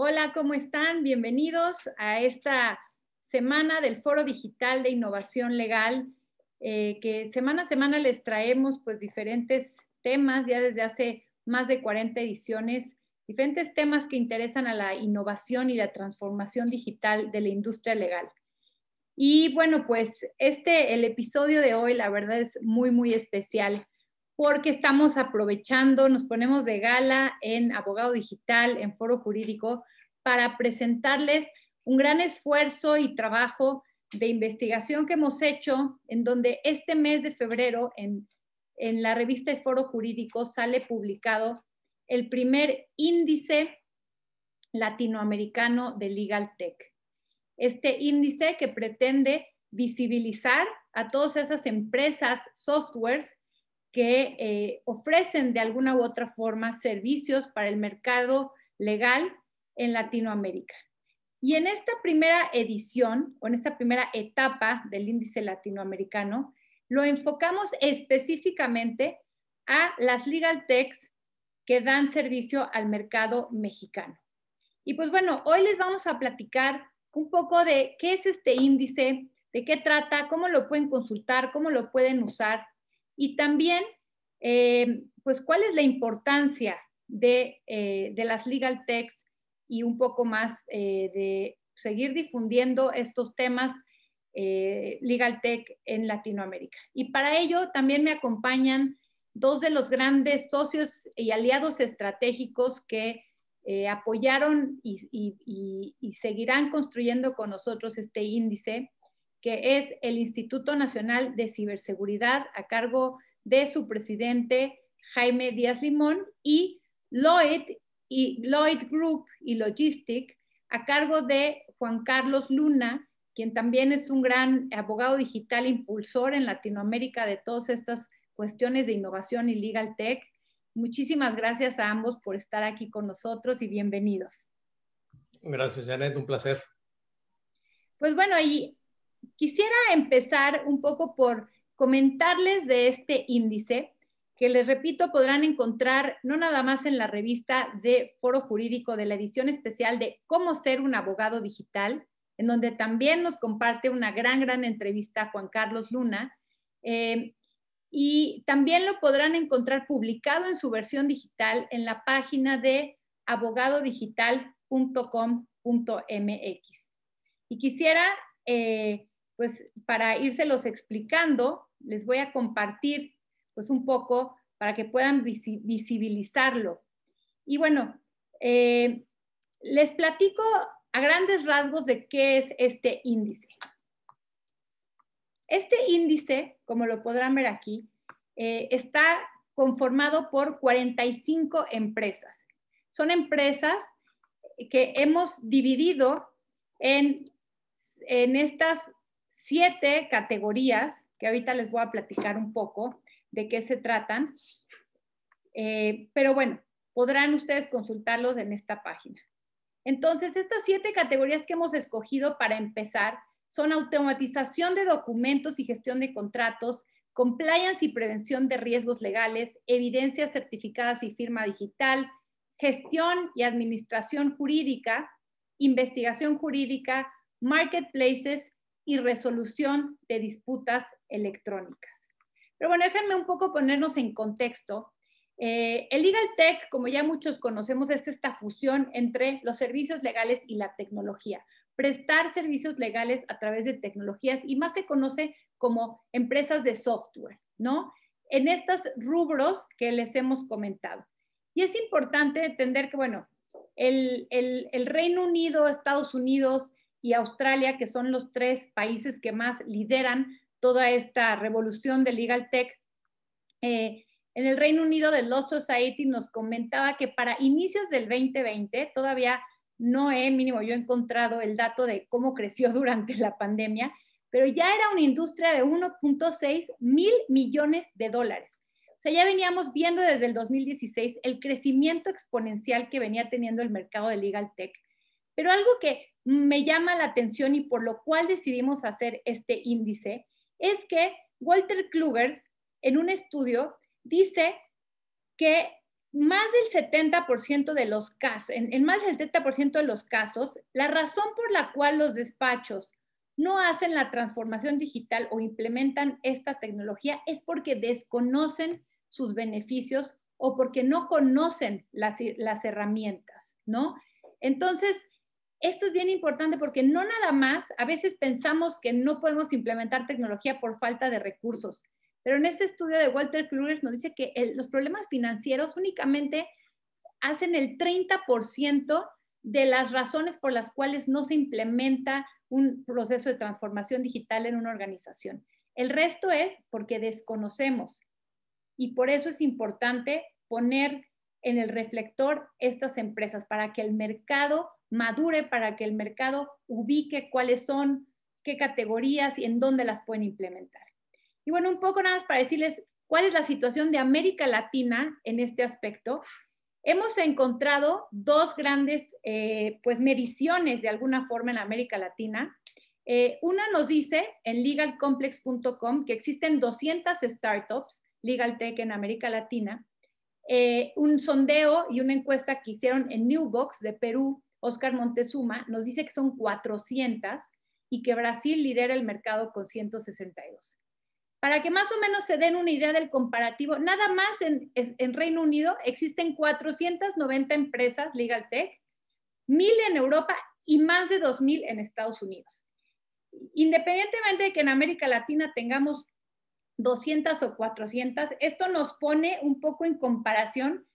Hola, ¿cómo están? Bienvenidos a esta semana del Foro Digital de Innovación Legal, eh, que semana a semana les traemos pues diferentes temas, ya desde hace más de 40 ediciones, diferentes temas que interesan a la innovación y la transformación digital de la industria legal. Y bueno, pues este, el episodio de hoy, la verdad es muy, muy especial porque estamos aprovechando, nos ponemos de gala en Abogado Digital, en Foro Jurídico, para presentarles un gran esfuerzo y trabajo de investigación que hemos hecho, en donde este mes de febrero, en, en la revista de Foro Jurídico, sale publicado el primer índice latinoamericano de Legal Tech. Este índice que pretende visibilizar a todas esas empresas, softwares que eh, ofrecen de alguna u otra forma servicios para el mercado legal en Latinoamérica. Y en esta primera edición, o en esta primera etapa del índice latinoamericano, lo enfocamos específicamente a las legal techs que dan servicio al mercado mexicano. Y pues bueno, hoy les vamos a platicar un poco de qué es este índice, de qué trata, cómo lo pueden consultar, cómo lo pueden usar y también, eh, pues, cuál es la importancia de, eh, de, las legal techs y un poco más eh, de seguir difundiendo estos temas legal tech en Latinoamérica. Y para ello también me acompañan dos de los grandes socios y aliados estratégicos que apoyaron y, seguirán construyendo con nosotros este índice que es el Instituto Nacional de Ciberseguridad a cargo de su presidente Jaime Díaz Limón y Lloyd, y Lloyd Group y Logistic a cargo de Juan Carlos Luna, quien también es un gran abogado digital impulsor en Latinoamérica de todas estas cuestiones de innovación y legal tech. Muchísimas gracias a ambos por estar aquí con nosotros y bienvenidos. Gracias, Janet, un placer. Pues bueno, y Quisiera empezar un poco por comentarles de este índice, que les repito, podrán encontrar no nada más en la revista de Foro Jurídico de la edición especial de Cómo ser un abogado digital, en donde también nos comparte una gran, gran entrevista Juan Carlos Luna. Eh, y también lo podrán encontrar publicado en su versión digital en la página de abogadodigital.com.mx. Y quisiera eh, pues para írselos explicando, les voy a compartir pues un poco para que puedan visibilizarlo. Y bueno, eh, les platico a grandes rasgos de qué es este índice. Este índice, como lo podrán ver aquí, eh, está conformado por 45 empresas. Son empresas que hemos dividido en, en estas siete categorías que ahorita les voy a platicar un poco de qué se tratan. Eh, pero bueno, podrán ustedes consultarlos en esta página. Entonces, estas siete categorías que hemos escogido para empezar son automatización de documentos y gestión de contratos, compliance y prevención de riesgos legales, evidencias certificadas y firma digital, gestión y administración jurídica, investigación jurídica, marketplaces, y resolución de disputas electrónicas. Pero bueno, déjenme un poco ponernos en contexto. Eh, el Legal Tech, como ya muchos conocemos, es esta fusión entre los servicios legales y la tecnología. Prestar servicios legales a través de tecnologías y más se conoce como empresas de software, ¿no? En estos rubros que les hemos comentado. Y es importante entender que, bueno, el, el, el Reino Unido, Estados Unidos, y Australia, que son los tres países que más lideran toda esta revolución de Legal Tech. Eh, en el Reino Unido de Law Society nos comentaba que para inicios del 2020, todavía no he, mínimo yo he encontrado el dato de cómo creció durante la pandemia, pero ya era una industria de 1.6 mil millones de dólares. O sea, ya veníamos viendo desde el 2016 el crecimiento exponencial que venía teniendo el mercado de legal tech. Pero algo que me llama la atención y por lo cual decidimos hacer este índice es que Walter Klugers en un estudio dice que más del 70% de los casos, en, más del 70% de los casos, la razón por la cual los despachos no hacen la transformación digital o implementan esta tecnología es porque desconocen sus beneficios o porque no conocen las, las herramientas, ¿no? Entonces, esto es bien importante porque no nada más, a veces pensamos que no podemos implementar tecnología por falta de recursos, pero en este estudio de Walter Kluger nos dice que los problemas financieros únicamente hacen el 30% de las razones por las cuales no se implementa un proceso de transformación digital en una organización. El resto es porque desconocemos y por eso es importante poner en el reflector estas empresas para que el mercado madure, para que el mercado ubique cuáles son, qué categorías y en dónde las pueden implementar. Y bueno, un poco nada más para decirles cuál es la situación de América Latina en este aspecto. Hemos encontrado dos grandes eh, pues, mediciones de alguna forma en América Latina. Eh, una nos dice en legalcomplex.com que existen 200 startups Legal Tech en América Latina. Eh, un sondeo y una encuesta que hicieron en Newbox de Perú Oscar Montezuma nos dice que son 400 y que Brasil lidera el mercado con 162. Para que más o menos se den una idea del comparativo, nada más en, Reino Unido existen 490 empresas Legal Tech, 1000 en Europa y más de 2000 en Estados Unidos. Independientemente de que en América Latina tengamos 200 o 400, esto nos pone un poco en comparación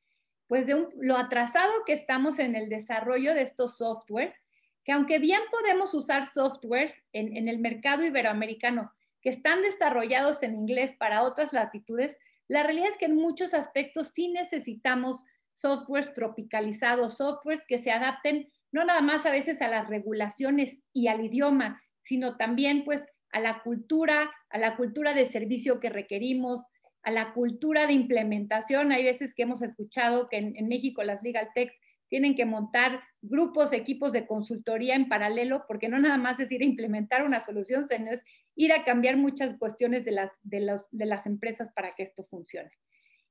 pues de lo atrasado que estamos en el desarrollo de estos softwares, que aunque bien podemos usar softwares en, en el mercado iberoamericano que están desarrollados en inglés para otras latitudes, la realidad es que en muchos aspectos sí necesitamos softwares tropicalizados, softwares que se adapten no nada más a veces a las regulaciones y al idioma, sino también pues a la cultura, a la cultura de servicio que requerimos, a la cultura de implementación. Hay veces que hemos escuchado que en, México las legal techs tienen que montar grupos, equipos de consultoría en paralelo, porque no nada más es ir a implementar una solución, sino es ir a cambiar muchas cuestiones de las, de, los, de las empresas para que esto funcione.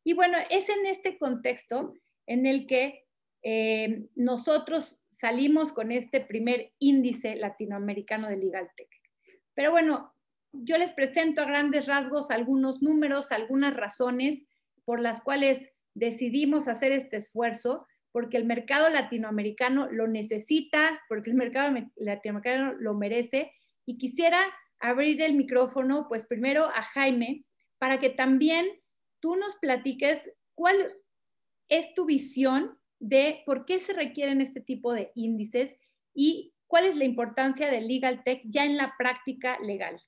Y bueno, es en este contexto en el que eh, nosotros salimos con este primer índice latinoamericano de Legal Tech. Pero bueno, yo les presento a grandes rasgos algunos números, algunas razones por las cuales decidimos hacer este esfuerzo, porque el mercado latinoamericano lo necesita, porque el mercado latinoamericano lo merece. Y quisiera abrir el micrófono, pues primero a Jaime, para que también tú nos platiques cuál es tu visión de por qué se requieren este tipo de índices y cuál es la importancia del legal tech ya en la práctica legal.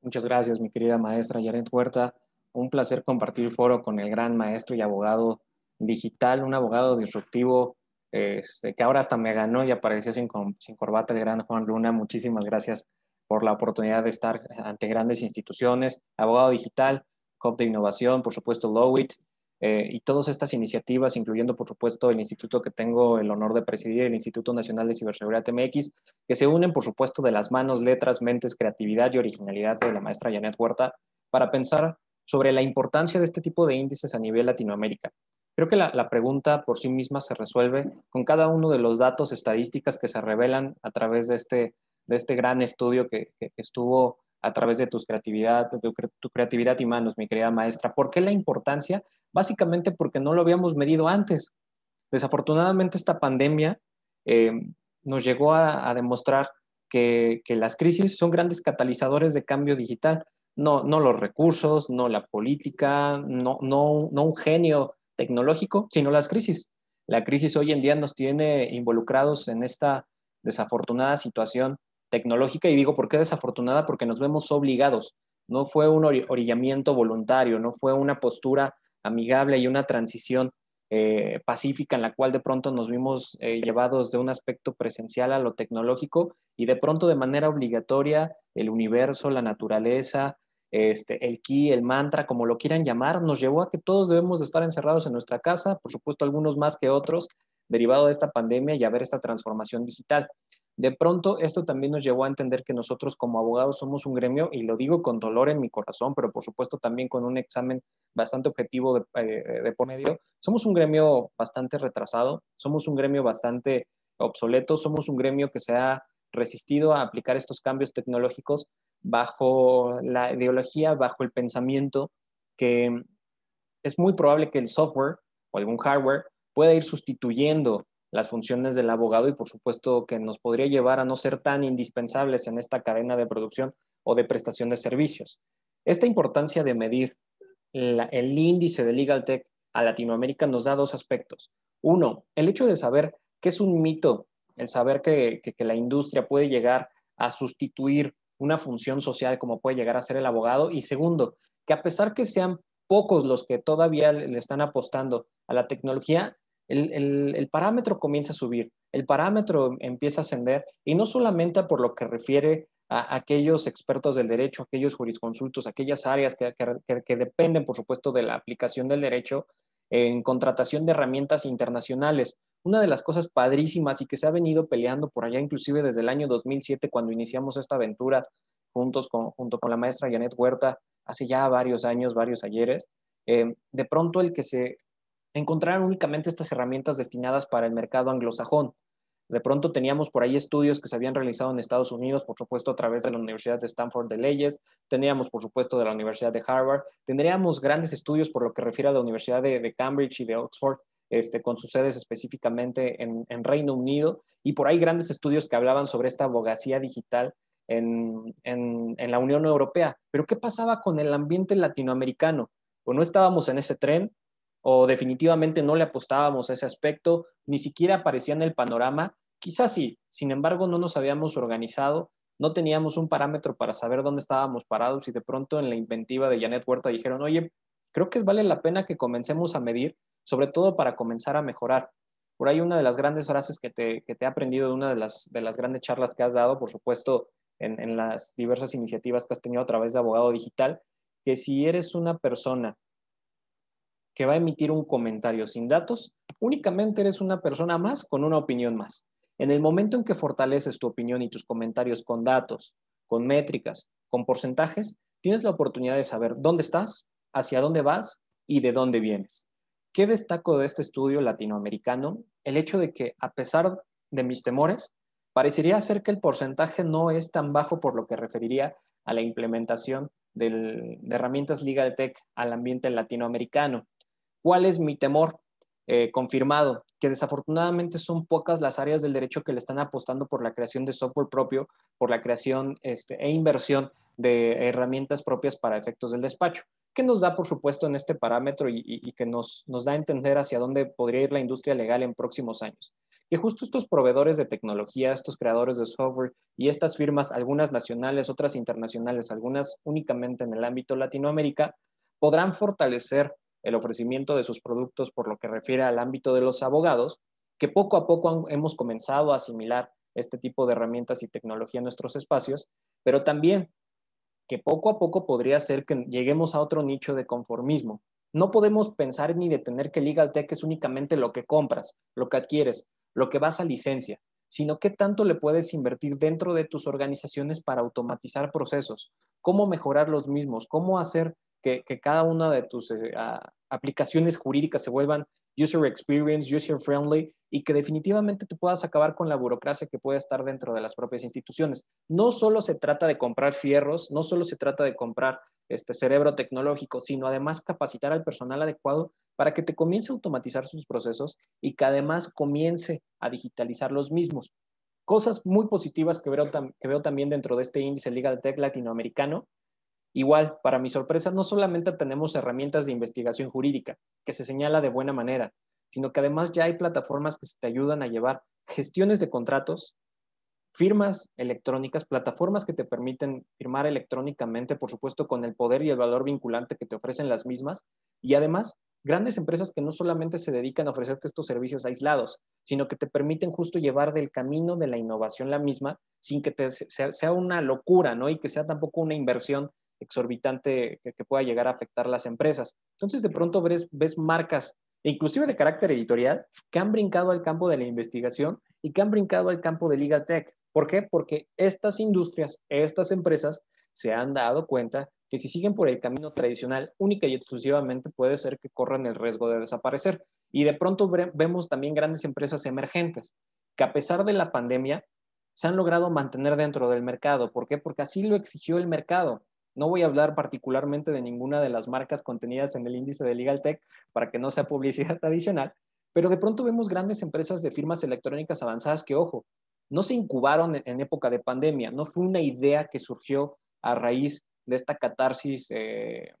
Muchas gracias, mi querida maestra Yaret Huerta. Un placer compartir foro con el gran maestro y abogado digital, un abogado disruptivo este, que ahora hasta me ganó y apareció sin, sin corbata el gran Juan Luna. Muchísimas gracias por la oportunidad de estar ante grandes instituciones, abogado digital, Hub de Innovación, por supuesto Lowit, eh, y todas estas iniciativas, incluyendo por supuesto el instituto que tengo el honor de presidir, el Instituto Nacional de Ciberseguridad MX, que se unen por supuesto de las manos, letras, mentes, creatividad y originalidad de la maestra Janet Huerta para pensar sobre la importancia de este tipo de índices a nivel Latinoamérica. Creo que la, pregunta por sí misma se resuelve con cada uno de los datos estadísticas que se revelan a través de este, de este gran estudio que, que estuvo a través de tus creatividad, de tu, creatividad y manos, mi querida maestra. ¿Por qué la importancia? Básicamente porque no lo habíamos medido antes. Desafortunadamente esta pandemia eh, nos llegó a, demostrar que, las crisis son grandes catalizadores de cambio digital. No, no los recursos, no la política, no, no, no un genio tecnológico, sino las crisis. La crisis hoy en día nos tiene involucrados en esta desafortunada situación tecnológica y digo, ¿por qué desafortunada? Porque nos vemos obligados. No fue un orillamiento voluntario, no fue una postura amigable y una transición eh, pacífica en la cual de pronto nos vimos eh, llevados de un aspecto presencial a lo tecnológico y de pronto de manera obligatoria el universo, la naturaleza, este, el ki, el mantra, como lo quieran llamar, nos llevó a que todos debemos de estar encerrados en nuestra casa, por supuesto algunos más que otros, derivado de esta pandemia y a ver esta transformación digital. De pronto, esto también nos llevó a entender que nosotros como abogados somos un gremio, y lo digo con dolor en mi corazón, pero por supuesto también con un examen bastante objetivo de, de por medio, somos un gremio bastante retrasado, somos un gremio bastante obsoleto, somos un gremio que se ha resistido a aplicar estos cambios tecnológicos bajo la ideología, bajo el pensamiento que es muy probable que el software o algún hardware pueda ir sustituyendo las funciones del abogado y por supuesto que nos podría llevar a no ser tan indispensables en esta cadena de producción o de prestación de servicios. Esta importancia de medir el índice de Legal Tech a Latinoamérica nos da dos aspectos. Uno, el hecho de saber que es un mito el saber que, la industria puede llegar a sustituir una función social como puede llegar a ser el abogado. Y segundo, que a pesar que sean pocos los que todavía le están apostando a la tecnología, el, parámetro comienza a subir, el parámetro empieza a ascender y no solamente por lo que refiere a aquellos expertos del derecho, aquellos jurisconsultos, aquellas áreas que, que, dependen, por supuesto, de la aplicación del derecho en contratación de herramientas internacionales, una de las cosas padrísimas y que se ha venido peleando por allá, inclusive desde el año 2007, cuando iniciamos esta aventura juntos con, junto con la maestra Janet Huerta, hace ya varios años, varios ayeres, eh, de pronto el que se encontraran únicamente estas herramientas destinadas para el mercado anglosajón. De pronto teníamos por ahí estudios que se habían realizado en Estados Unidos, por supuesto a través de la Universidad de Stanford de Leyes, teníamos por supuesto de la Universidad de Harvard, tendríamos grandes estudios por lo que refiere a la Universidad de Cambridge y de Oxford, este, con sus sedes específicamente en, Reino Unido, y por ahí grandes estudios que hablaban sobre esta abogacía digital en, la Unión Europea. Pero ¿qué pasaba con el ambiente latinoamericano? O no estábamos en ese tren, o definitivamente no le apostábamos a ese aspecto, ni siquiera aparecía en el panorama. Quizás sí, sin embargo no nos habíamos organizado, no teníamos un parámetro para saber dónde estábamos parados y de pronto en la inventiva de Janet Huerta dijeron, oye, creo que vale la pena que comencemos a medir sobre todo para comenzar a mejorar. Por ahí una de las grandes frases que te, he aprendido de una de las, de las grandes charlas que has dado, por supuesto, en, en las diversas iniciativas que has tenido a través de Abogado Digital, que si eres una persona que va a emitir un comentario sin datos, únicamente eres una persona más con una opinión más. En el momento en que fortaleces tu opinión y tus comentarios con datos, con métricas, con porcentajes, tienes la oportunidad de saber dónde estás, hacia dónde vas y de dónde vienes. ¿Qué destaco de este estudio latinoamericano? El hecho de que, a pesar de mis temores, parecería ser que el porcentaje no es tan bajo por lo que referiría a la implementación de herramientas Legal Tech al ambiente latinoamericano. ¿Cuál es mi temor? Eh, confirmado, que desafortunadamente son pocas las áreas del derecho que le están apostando por la creación de software propio, por la creación este, e inversión de herramientas propias para efectos del despacho que nos da, por supuesto, en este parámetro y, que nos, nos da a entender hacia dónde podría ir la industria legal en próximos años. Que justo estos proveedores de tecnología, estos creadores de software y estas firmas, algunas nacionales, otras internacionales, algunas únicamente en el ámbito Latinoamérica, podrán fortalecer el ofrecimiento de sus productos por lo que refiere al ámbito de los abogados, que poco a poco hemos comenzado a asimilar este tipo de herramientas y tecnología en nuestros espacios, pero también que poco a poco podría ser que lleguemos a otro nicho de conformismo. No podemos pensar ni detener que Legal Tech es únicamente lo que compras, lo que adquieres, lo que vas a licencia, sino qué tanto le puedes invertir dentro de tus organizaciones para automatizar procesos, cómo mejorar los mismos, cómo hacer que, cada una de tus eh, aplicaciones jurídicas se vuelvan user experience, user friendly y que definitivamente te puedas acabar con la burocracia que puede estar dentro de las propias instituciones. No solo se trata de comprar fierros, no solo se trata de comprar este cerebro tecnológico, sino además capacitar al personal adecuado para que te comience a automatizar sus procesos y que además comience a digitalizar los mismos. Cosas muy positivas que veo, que veo también dentro de este índice Legal Tech latinoamericano Igual, para mi sorpresa, no solamente tenemos herramientas de investigación jurídica, que se señala de buena manera, sino que además ya hay plataformas que te ayudan a llevar gestiones de contratos, firmas electrónicas, plataformas que te permiten firmar electrónicamente, por supuesto, con el poder y el valor vinculante que te ofrecen las mismas, y además grandes empresas que no solamente se dedican a ofrecerte estos servicios aislados, sino que te permiten justo llevar del camino de la innovación la misma, sin que te, sea, una locura, ¿no? Y que sea tampoco una inversión exorbitante que, pueda llegar a afectar las empresas. Entonces, de pronto ves, ves marcas, inclusive de carácter editorial, que han brincado al campo de la investigación y que han brincado al campo de Legal Tech. ¿Por qué? Porque estas industrias, estas empresas, se han dado cuenta que si siguen por el camino tradicional, única y exclusivamente puede ser que corran el riesgo de desaparecer. Y de pronto vemos también grandes empresas emergentes que a pesar de la pandemia se han logrado mantener dentro del mercado. ¿Por qué? Porque así lo exigió el mercado. No voy a hablar particularmente de ninguna de las marcas contenidas en el índice de Legal Tech para que no sea publicidad adicional, pero de pronto vemos grandes empresas de firmas electrónicas avanzadas que, ojo, no se incubaron en época de pandemia, no fue una idea que surgió a raíz de esta catarsis eh,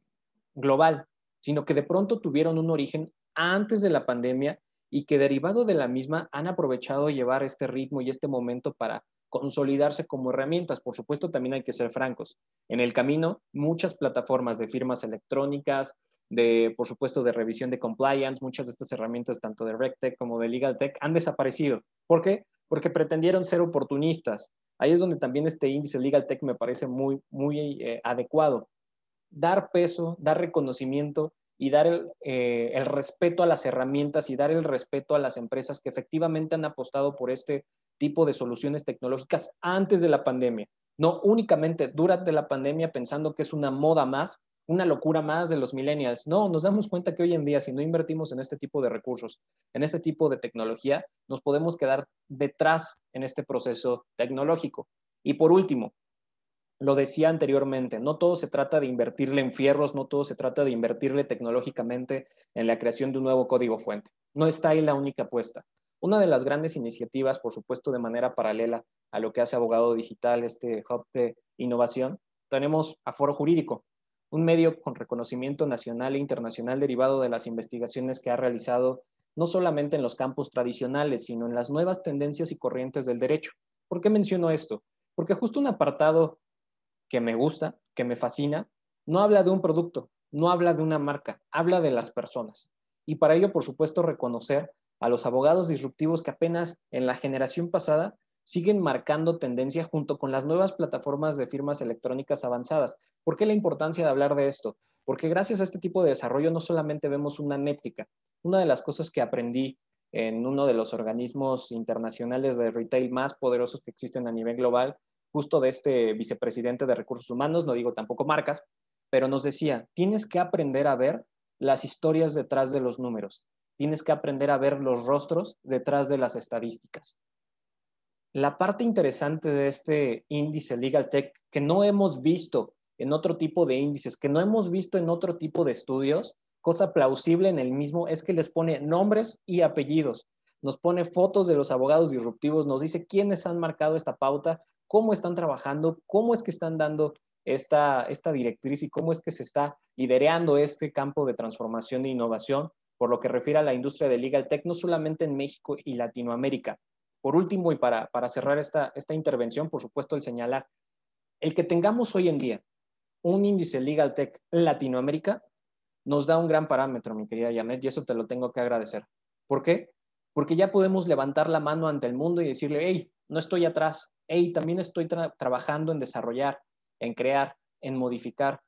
global, sino que de pronto tuvieron un origen antes de la pandemia y que derivado de la misma han aprovechado llevar este ritmo y este momento para consolidarse como herramientas. Por supuesto, también hay que ser francos. En el camino, muchas plataformas de firmas electrónicas, de, por supuesto, de revisión de compliance, muchas de estas herramientas, tanto de RecTech como de LegalTech, han desaparecido. ¿Por qué? Porque pretendieron ser oportunistas. Ahí es donde también este índice LegalTech me parece muy, muy eh, adecuado. Dar peso, dar reconocimiento y dar el, eh, el, respeto a las herramientas y dar el respeto a las empresas que efectivamente han apostado por este tipo de soluciones tecnológicas antes de la pandemia, no únicamente durante la pandemia pensando que es una moda más, una locura más de los millennials. No, nos damos cuenta que hoy en día si no invertimos en este tipo de recursos, en este tipo de tecnología, nos podemos quedar detrás en este proceso tecnológico. Y por último, lo decía anteriormente, no todo se trata de invertirle en fierros, no todo se trata de invertirle tecnológicamente en la creación de un nuevo código fuente. No está ahí la única apuesta. Una de las grandes iniciativas, por supuesto, de manera paralela a lo que hace Abogado Digital, este hub de innovación, tenemos a Foro Jurídico, un medio con reconocimiento nacional e internacional derivado de las investigaciones que ha realizado no solamente en los campos tradicionales, sino en las nuevas tendencias y corrientes del derecho. ¿Por qué menciono esto? Porque justo un apartado que me gusta, que me fascina, no habla de un producto, no habla de una marca, habla de las personas. Y para ello, por supuesto, reconocer a los abogados disruptivos que apenas en la generación pasada siguen marcando tendencia junto con las nuevas plataformas de firmas electrónicas avanzadas. ¿Por qué la importancia de hablar de esto? Porque gracias a este tipo de desarrollo no solamente vemos una métrica. Una de las cosas que aprendí en uno de los organismos internacionales de retail más poderosos que existen a nivel global, justo de este vicepresidente de recursos humanos, no digo tampoco marcas, pero nos decía, tienes que aprender a ver las historias detrás de los números tienes que aprender a ver los rostros detrás de las estadísticas. La parte interesante de este índice Legal Tech que no hemos visto en otro tipo de índices, que no hemos visto en otro tipo de estudios, cosa plausible en el mismo es que les pone nombres y apellidos, nos pone fotos de los abogados disruptivos, nos dice quiénes han marcado esta pauta, cómo están trabajando, cómo es que están dando esta, esta directriz y cómo es que se está liderando este campo de transformación e innovación por lo que refiere a la industria de legal tech, no solamente en México y Latinoamérica. Por último, y para, para cerrar esta, esta intervención, por supuesto, el señalar, el que tengamos hoy en día un índice legal tech Latinoamérica nos da un gran parámetro, mi querida Janet, y eso te lo tengo que agradecer. ¿Por qué? Porque ya podemos levantar la mano ante el mundo y decirle, hey, no estoy atrás, hey, también estoy trabajando en desarrollar, en crear, en modificar,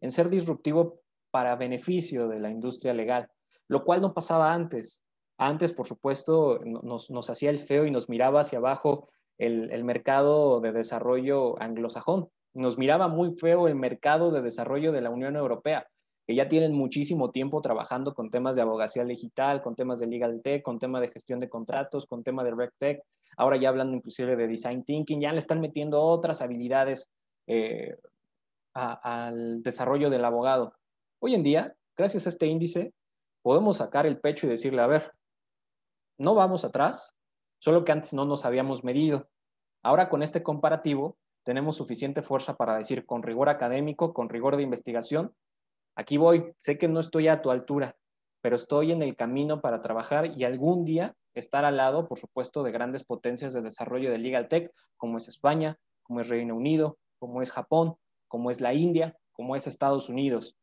en ser disruptivo para beneficio de la industria legal lo cual no pasaba antes. Antes, por supuesto, nos, hacía el feo y nos miraba hacia abajo el, mercado de desarrollo anglosajón. Nos miraba muy feo el mercado de desarrollo de la Unión Europea, que ya tienen muchísimo tiempo trabajando con temas de abogacía digital, con temas de legal tech, con temas de gestión de contratos, con temas de rec tech. Ahora ya hablando inclusive de design thinking, ya le están metiendo otras habilidades eh, al desarrollo del abogado. Hoy en día, gracias a este índice, podemos sacar el pecho y decirle, a ver, no vamos atrás, solo que antes no nos habíamos medido. Ahora con este comparativo tenemos suficiente fuerza para decir con rigor académico, con rigor de investigación, aquí voy, sé que no estoy a tu altura, pero estoy en el camino para trabajar y algún día estar al lado, por supuesto, de grandes potencias de desarrollo de Legal Tech, como es España, como es Reino Unido, como es Japón, como es la India, como es Estados Unidos.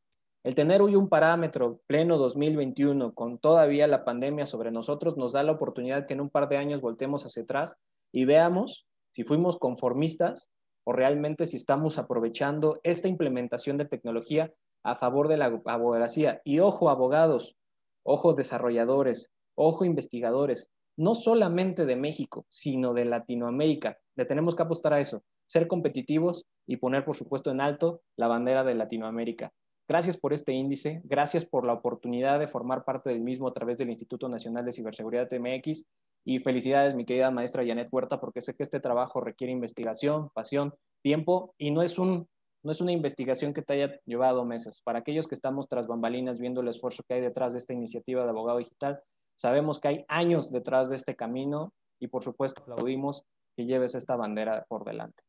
El tener hoy un parámetro pleno 2021 con todavía la pandemia sobre nosotros nos da la oportunidad que en un par de años voltemos hacia atrás y veamos si fuimos conformistas o realmente si estamos aprovechando esta implementación de tecnología a favor de la abogacía. Y ojo abogados, ojo desarrolladores, ojo investigadores, no solamente de México, sino de Latinoamérica. Le tenemos que apostar a eso. ser competitivos y poner, por supuesto, en alto la bandera de Latinoamérica. Gracias por este índice, gracias por la oportunidad de formar parte del mismo a través del Instituto Nacional de Ciberseguridad MX y felicidades, mi querida maestra Janet Huerta, porque sé que este trabajo requiere investigación, pasión, tiempo y no es, un, no es una investigación que te haya llevado meses. Para aquellos que estamos tras bambalinas viendo el esfuerzo que hay detrás de esta iniciativa de abogado digital, sabemos que hay años detrás de este camino y por supuesto aplaudimos que lleves esta bandera por delante.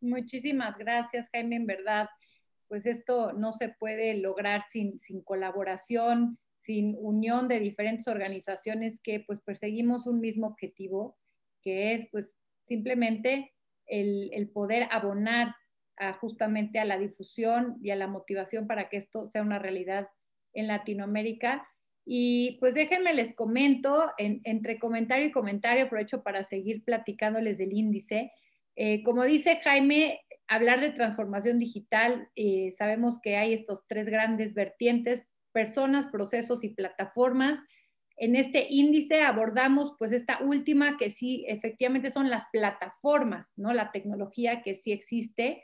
Muchísimas gracias, Jaime, en verdad pues esto no se puede lograr sin, sin colaboración, sin unión de diferentes organizaciones que pues perseguimos un mismo objetivo, que es pues simplemente el, el poder abonar justamente a la difusión y a la motivación para que esto sea una realidad en Latinoamérica. Y pues déjenme les comento, entre comentario y comentario, aprovecho para seguir platicándoles del índice. Eh, como dice Jaime, hablar de transformación digital, eh, sabemos que hay estos tres grandes vertientes, personas, procesos y plataformas. En este índice abordamos pues esta última que sí, efectivamente son las plataformas, ¿no? La tecnología que sí existe.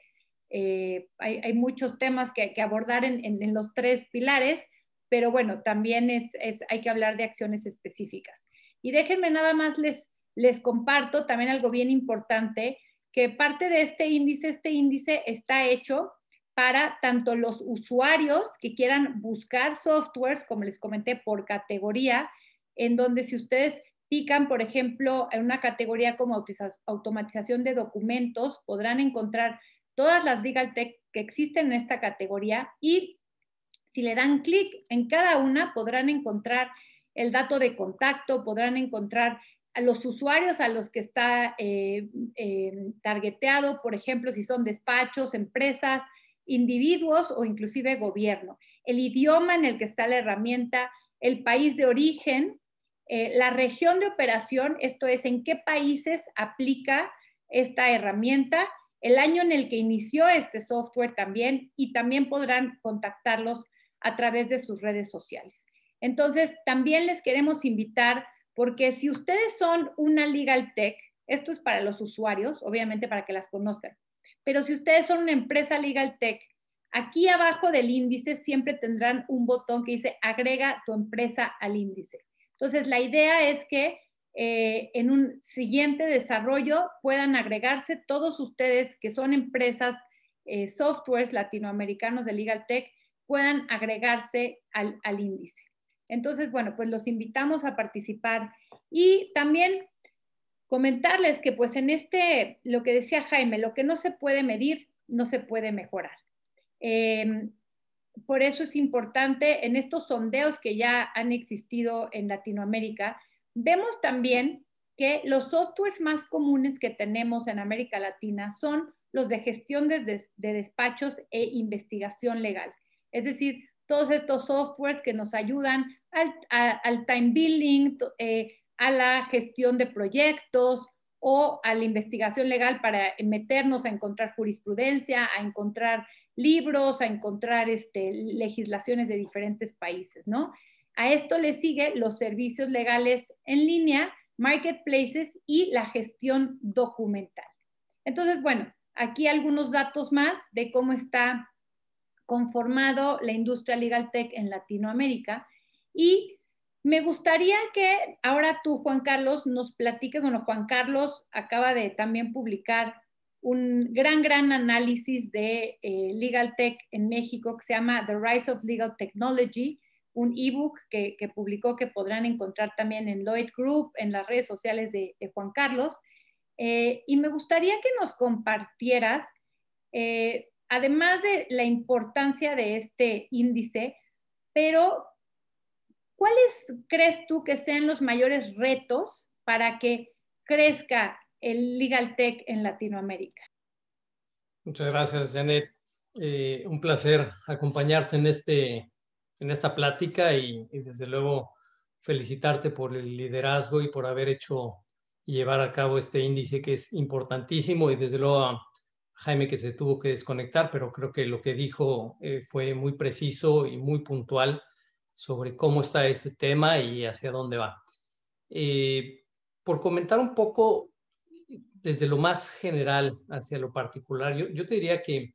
Eh, hay, muchos temas que, abordar en, los tres pilares, pero bueno, también es, hay que hablar de acciones específicas. Y déjenme nada más les, les comparto también algo bien importante que parte de este índice, este índice está hecho para tanto los usuarios que quieran buscar softwares, como les comenté, por categoría, en donde si ustedes pican, por ejemplo, en una categoría como automatización de documentos, podrán encontrar todas las legal tech que existen en esta categoría y si le dan clic en cada una, podrán encontrar el dato de contacto, podrán encontrar a los usuarios a los que está eh, eh, targeteado, por ejemplo, si son despachos, empresas, individuos o inclusive gobierno. El idioma en el que está la herramienta, el país de origen, eh, la región de operación, esto es, en qué países aplica esta herramienta, el año en el que inició este software también y también podrán contactarlos a través de sus redes sociales. Entonces, también les queremos invitar porque si ustedes son una legal tech, esto es para los usuarios, obviamente para que las conozcan, pero si ustedes son una empresa legal tech, aquí abajo del índice siempre tendrán un botón que dice agrega tu empresa al índice. Entonces, la idea es que eh, en un siguiente desarrollo puedan agregarse todos ustedes que son empresas, eh, softwares latinoamericanos de Legal Tech, puedan agregarse al, al índice. Entonces, bueno, pues los invitamos a participar y también comentarles que pues en este, lo que decía Jaime, lo que no se puede medir, no se puede mejorar. Em, por eso es importante en estos sondeos que ya han existido en Latinoamérica, vemos también que los softwares más comunes que tenemos en América Latina son los de gestión de, de despachos e investigación legal. Es decir, todos estos softwares que nos ayudan al, time billing, eh, a la gestión de proyectos o a la investigación legal para meternos a encontrar jurisprudencia, a encontrar libros, a encontrar este, legislaciones de diferentes países, ¿no? A esto le sigue los servicios legales en línea, marketplaces y la gestión documental. Entonces, bueno, aquí algunos datos más de cómo está conformado la industria legal tech en Latinoamérica. Y me gustaría que ahora tú, Juan Carlos, nos platiques, bueno, Juan Carlos acaba de también publicar un gran, gran análisis de eh, Legal Tech en México que se llama The Rise of Legal Technology, un ebook que, que publicó que podrán encontrar también en Lloyd Group, en las redes sociales de, Juan Carlos. Eh, y me gustaría que nos compartieras eh, además de la importancia de este índice, pero ¿cuáles crees tú que sean los mayores retos para que crezca el Legal Tech en Latinoamérica? Muchas gracias, Janet. Eh, un placer acompañarte en, este, en esta plática y, desde luego felicitarte por el liderazgo y por haber hecho y llevar a cabo este índice que es importantísimo y desde luego Jaime que se tuvo que desconectar, pero creo que lo que dijo eh, fue muy preciso y muy puntual sobre cómo está este tema y hacia dónde va. Eh, por comentar un poco, desde lo más general hacia lo particular, yo, yo te diría que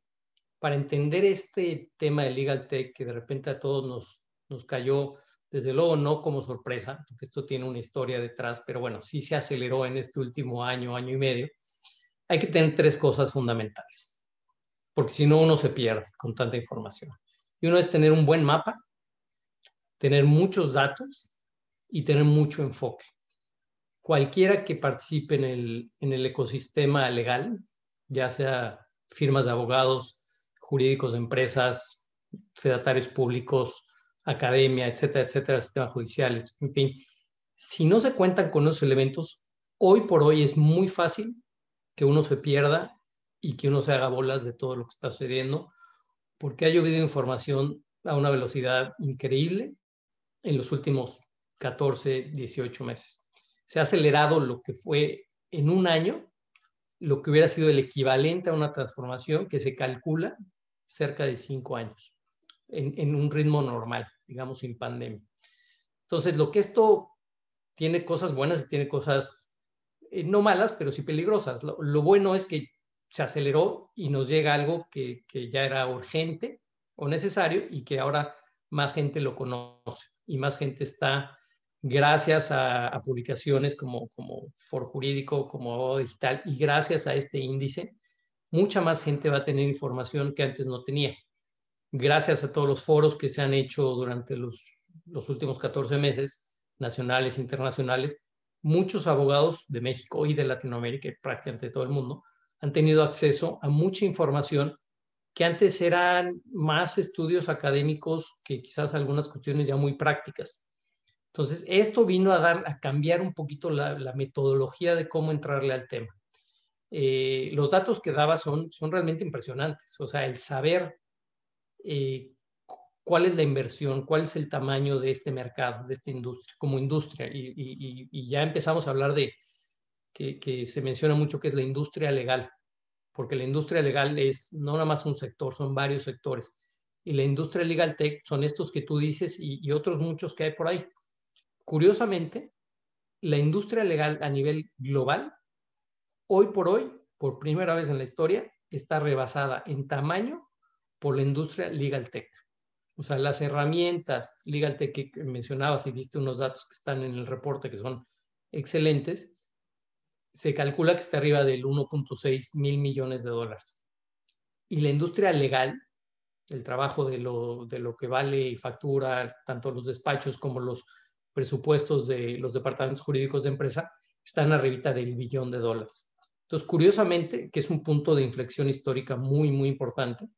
para entender este tema de Legal Tech, que de repente a todos nos, nos cayó, desde luego no como sorpresa, porque esto tiene una historia detrás, pero bueno, sí se aceleró en este último año, año y medio, hay que tener tres cosas fundamentales, porque si no uno se pierde con tanta información. Y uno es tener un buen mapa, tener muchos datos y tener mucho enfoque. Cualquiera que participe en el, en el ecosistema legal, ya sea firmas de abogados, jurídicos de empresas, fedatarios públicos, academia, etcétera, etcétera, sistemas judiciales, en fin. Si no se cuentan con esos elementos, hoy por hoy es muy fácil que uno se pierda y que uno se haga bolas de todo lo que está sucediendo, porque ha llovido información a una velocidad increíble en los últimos 14, 18 meses. Se ha acelerado lo que fue en un año, lo que hubiera sido el equivalente a una transformación que se calcula cerca de cinco años, en, un ritmo normal, digamos, sin pandemia. Entonces, lo que esto tiene cosas buenas y tiene cosas eh, no malas, pero sí peligrosas. Lo, bueno es que se aceleró y nos llega algo que, ya era urgente o necesario y que ahora más gente lo conoce y más gente está, gracias a, publicaciones como, como For Jurídico, como Abogado Digital y gracias a este índice, mucha más gente va a tener información que antes no tenía. Gracias a todos los foros que se han hecho durante los, los últimos 14 meses, nacionales internacionales, muchos abogados de México y de Latinoamérica y prácticamente de todo el mundo han tenido acceso a mucha información que antes eran más estudios académicos que quizás algunas cuestiones ya muy prácticas. Entonces, esto vino a dar, a cambiar un poquito la, metodología de cómo entrarle al tema. Eh, los datos que daba son, son realmente impresionantes. O sea, el saber eh, cuál es la inversión, cuál es el tamaño de este mercado, de esta industria, como industria. Y, ya empezamos a hablar de que, que, se menciona mucho que es la industria legal porque la industria legal es no nada más un sector, son varios sectores. Y la industria legal tech son estos que tú dices y, otros muchos que hay por ahí. Curiosamente, la industria legal a nivel global, hoy por hoy, por primera vez en la historia, está rebasada en tamaño por la industria legal tech. O sea, las herramientas legal que mencionabas y diste unos datos que están en el reporte que son excelentes, se calcula que está arriba del 1.6 mil millones de dólares. Y la industria legal, el trabajo de lo, de lo que vale y factura tanto los despachos como los presupuestos de los departamentos jurídicos de empresa, están arribita del billón de dólares. Entonces, curiosamente, que es un punto de inflexión histórica muy, muy importante,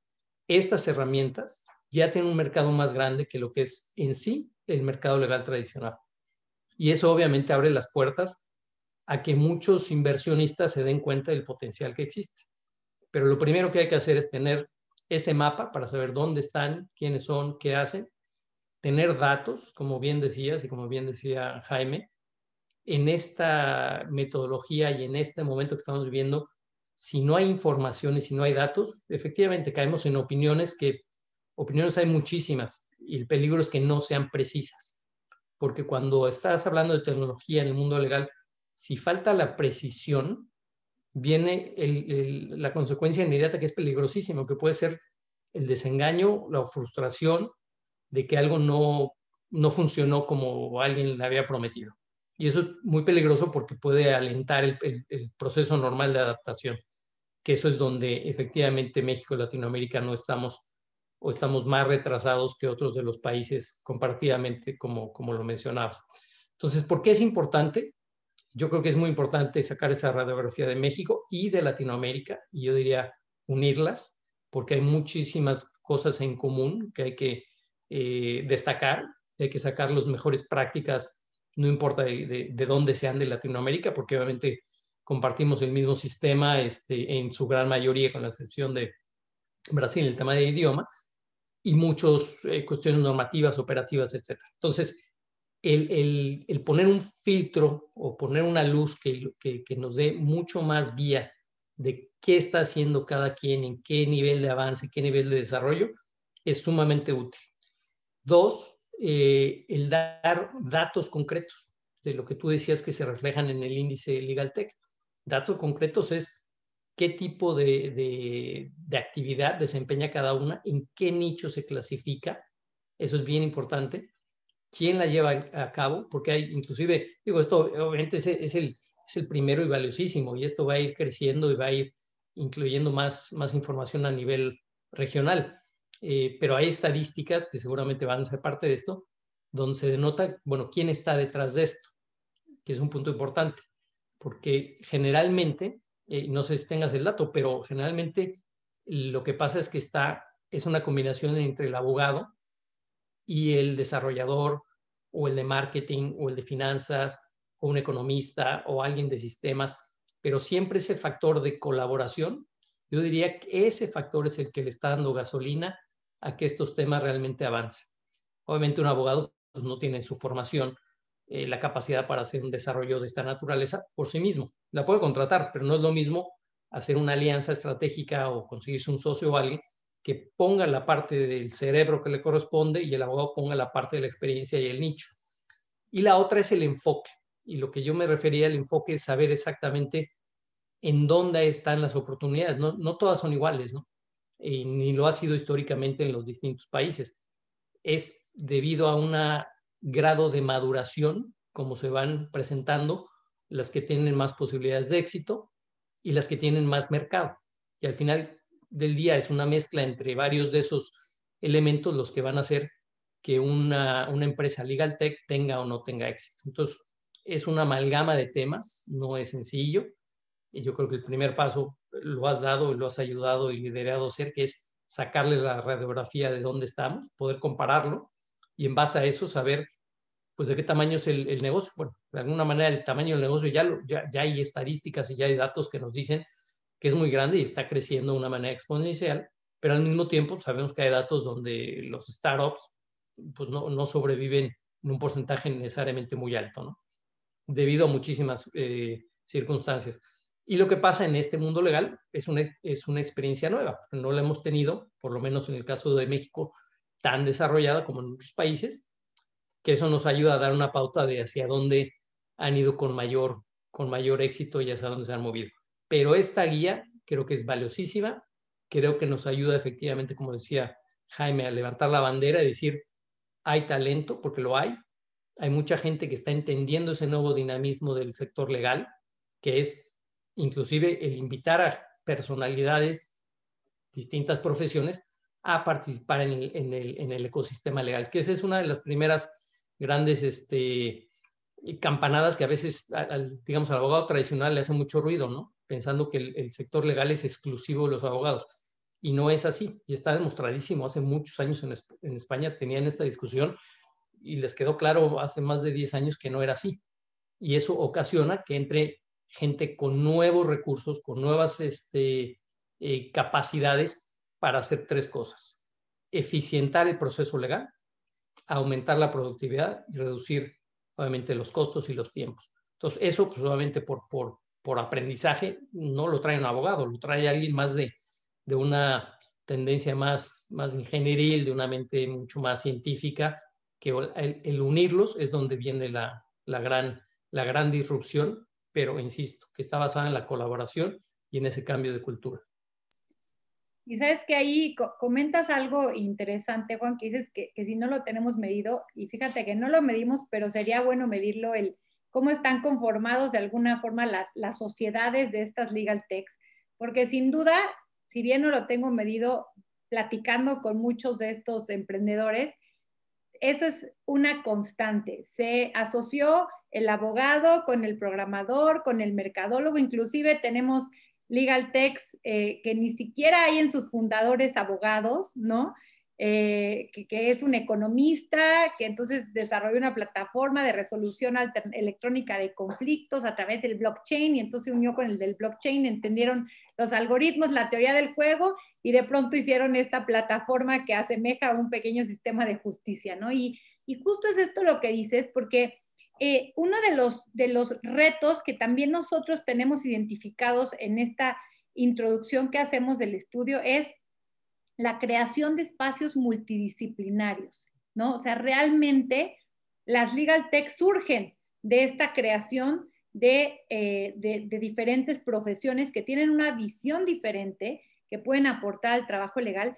estas herramientas ya tienen un mercado más grande que lo que es en sí el mercado legal tradicional. Y eso obviamente abre las puertas a que muchos inversionistas se den cuenta del potencial que existe. Pero lo primero que hay que hacer es tener ese mapa para saber dónde están, quiénes son, qué hacen, tener datos, como bien decías y como bien decía Jaime, en esta metodología y en este momento que estamos viviendo, si no hay información y si no hay datos, efectivamente caemos en opiniones que, opiniones hay muchísimas y el peligro es que no sean precisas, porque cuando estás hablando de tecnología en el mundo legal, si falta la precisión, viene la consecuencia inmediata que es peligrosísimo, que puede ser el desengaño, la frustración de que algo no, no funcionó como alguien le había prometido. Y eso es muy peligroso porque puede alentar el, el, proceso normal de adaptación, que eso es donde efectivamente México y Latinoamérica no estamos o estamos más retrasados que otros de los países compartidamente, como, como lo mencionabas. Entonces, ¿por qué es importante? yo creo que es muy importante sacar esa radiografía de México y de Latinoamérica, y yo diría unirlas, porque hay muchísimas cosas en común que hay que eh, destacar, hay que sacar las mejores prácticas, no importa de, de, dónde sean de Latinoamérica, porque obviamente compartimos el mismo sistema este, en su gran mayoría, con la excepción de Brasil, el tema de idioma, y muchas eh, cuestiones normativas, operativas, etc. Entonces, el, poner un filtro o poner una luz que, que, nos dé mucho más guía de qué está haciendo cada quien, en qué nivel de avance, qué nivel de desarrollo, es sumamente útil. Dos, eh, el dar datos concretos de lo que tú decías que se reflejan en el índice Legal Tech. datos concretos es qué tipo de, de, actividad desempeña cada una, en qué nicho se clasifica, eso es bien importante, quién la lleva a cabo, porque hay inclusive, digo, esto obviamente es, es, el, es el primero y valiosísimo, y esto va a ir creciendo y va a ir incluyendo más, más información a nivel regional. Eh, pero hay estadísticas que seguramente van a ser parte de esto, donde se denota, bueno, quién está detrás de esto, que es un punto importante, porque generalmente, eh, no sé si tengas el dato, pero generalmente lo que pasa es que está, es una combinación entre el abogado y el desarrollador o el de marketing o el de finanzas o un economista o alguien de sistemas, pero siempre ese factor de colaboración, yo diría que ese factor es el que le está dando gasolina a que estos temas realmente avancen. Obviamente un abogado pues, no tiene su formación eh, la capacidad para hacer un desarrollo de esta naturaleza por sí mismo. La puede contratar, pero no es lo mismo hacer una alianza estratégica o conseguirse un socio o alguien que ponga la parte del cerebro que le corresponde y el abogado ponga la parte de la experiencia y el nicho. Y la otra es el enfoque. Y lo que yo me refería al enfoque es saber exactamente en dónde están las oportunidades. No, no todas son iguales, ¿no? ni lo ha sido históricamente en los distintos países. Es debido a un grado de maduración, como se van presentando, las que tienen más posibilidades de éxito y las que tienen más mercado. Y al final del día es una mezcla entre varios de esos elementos los que van a hacer que una, una empresa legal tech tenga o no tenga éxito. Entonces, es una amalgama de temas, no es sencillo. Y yo creo que el primer paso lo has dado y lo has ayudado y liderado a hacer, que es sacarle la radiografía de dónde estamos, poder compararlo y en base a eso saber pues de qué tamaño es el, negocio. Bueno, de alguna manera el tamaño del negocio ya, ya, ya, hay estadísticas y ya hay datos que nos dicen que es muy grande y está creciendo de una manera exponencial, pero al mismo tiempo sabemos que hay datos donde los startups pues no, no sobreviven en un porcentaje necesariamente muy alto, ¿no? Debido a muchísimas eh, circunstancias. Y lo que pasa en este mundo legal es una, es una experiencia nueva. No la hemos tenido, por lo menos en el caso de México, tan desarrollada como en otros países, que eso nos ayuda a dar una pauta de hacia dónde han ido con mayor, con mayor éxito y hacia dónde se han movido. Pero esta guía creo que es valiosísima, creo que nos ayuda efectivamente, como decía Jaime, a levantar la bandera y decir, hay talento, porque lo hay, hay mucha gente que está entendiendo ese nuevo dinamismo del sector legal, que es inclusive el invitar a personalidades, distintas profesiones, a participar en el, ecosistema legal, que esa es una de las primeras grandes este, campanadas que a veces, al, digamos, al abogado tradicional le hace mucho ruido, ¿no? Pensando que el, sector legal es exclusivo de los abogados. Y no es así, y está demostradísimo. Hace muchos años en, en España tenían esta discusión y les quedó claro hace más de 10 años que no era así. Y eso ocasiona que entre gente con nuevos recursos, con nuevas este, eh, capacidades para hacer tres cosas. Eficientar el proceso legal, aumentar la productividad y reducir, obviamente, los costos y los tiempos. Entonces, eso, pues, obviamente, por, por, por aprendizaje, no lo trae un abogado, lo trae alguien más de, de una tendencia más, más ingenieril, de una mente mucho más científica, que el, unirlos es donde viene la, la, gran, la gran disrupción pero insisto, que está basada en la colaboración y en ese cambio de cultura. Y sabes que ahí comentas algo interesante, Juan, que dices que, si no lo tenemos medido, y fíjate que no lo medimos, pero sería bueno medirlo, el cómo están conformados de alguna forma las sociedades de estas legal techs, porque sin duda, si bien no lo tengo medido, platicando con muchos de estos emprendedores, eso es una constante. Se asoció el abogado con el programador, con el mercadólogo, inclusive tenemos legal eh, que ni siquiera hay en sus fundadores abogados, ¿no? Eh, que, es un economista, que entonces desarrolló una plataforma de resolución electrónica de conflictos a través del blockchain y entonces se unió con el del blockchain, entendieron los algoritmos, la teoría del juego y de pronto hicieron esta plataforma que asemeja a un pequeño sistema de justicia, ¿no? Y, y justo es esto lo que dices, porque eh, uno de los, de los retos que también nosotros tenemos identificados en esta introducción que hacemos del estudio es la creación de espacios multidisciplinarios, ¿no? O sea, realmente las legal tech surgen de esta creación de, de, diferentes profesiones que tienen una visión diferente, que pueden aportar al trabajo legal.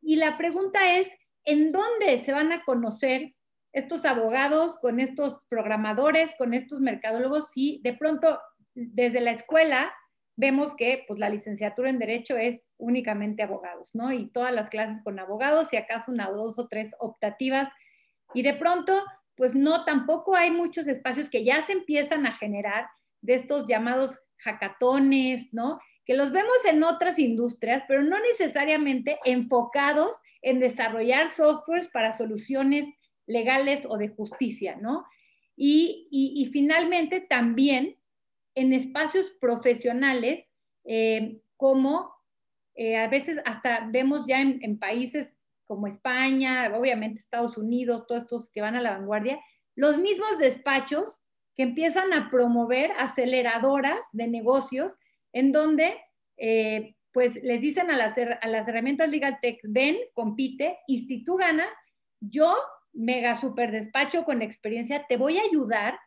Y la pregunta es, ¿en dónde se van a conocer estos abogados con estos programadores, con estos mercadólogos? Si de pronto desde la escuela vemos que pues, la licenciatura en Derecho es únicamente abogados, ¿no? Y todas las clases con abogados, y acaso una, dos o tres optativas. Y de pronto, pues no, tampoco hay muchos espacios que ya se empiezan a generar de estos llamados hackatones, ¿no? Que los vemos en otras industrias, pero no necesariamente enfocados en desarrollar softwares para soluciones legales o de justicia, ¿no? Y, y, finalmente también en espacios profesionales, eh, como eh, a veces hasta vemos ya en, países como España, obviamente Estados Unidos, todos estos que van a la vanguardia, los mismos despachos que empiezan a promover aceleradoras de negocios en donde eh, pues les dicen a las, a las herramientas Legal Tech, ven, compite, y si tú ganas, yo, mega super despacho con experiencia, te voy a ayudar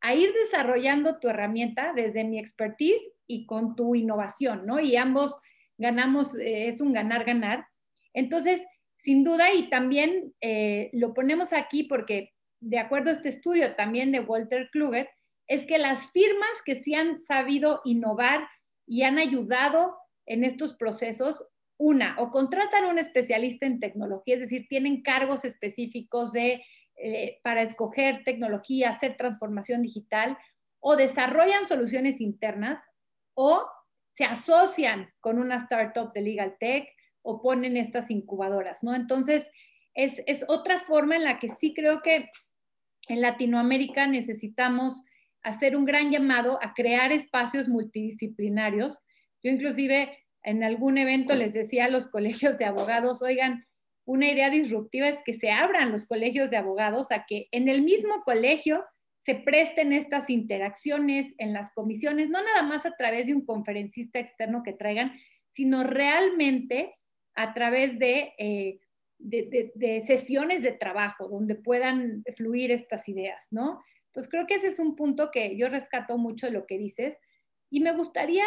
a ir desarrollando tu herramienta desde mi expertise y con tu innovación, ¿no? Y ambos ganamos, eh, es un ganar-ganar. Entonces, sin duda, y también eh, lo ponemos aquí porque de acuerdo a este estudio también de Walter Kluger, es que las firmas que sí han sabido innovar y han ayudado en estos procesos, una, o contratan a un especialista en tecnología, es decir, tienen cargos específicos de eh, para escoger tecnología, hacer transformación digital, o desarrollan soluciones internas, o se asocian con una startup de legal tech o ponen estas incubadoras, ¿no? Entonces, es, es otra forma en la que sí creo que en Latinoamérica necesitamos hacer un gran llamado a crear espacios multidisciplinarios. Yo inclusive en algún evento les decía a los colegios de abogados, oigan, una idea disruptiva es que se abran los colegios de abogados a que en el mismo colegio se presten estas interacciones en las comisiones, no nada más a través de un conferencista externo que traigan, sino realmente a través de, eh, de, sesiones de trabajo donde puedan fluir estas ideas, ¿no? Entonces creo que ese es un punto que yo rescato mucho de lo que dices y me gustaría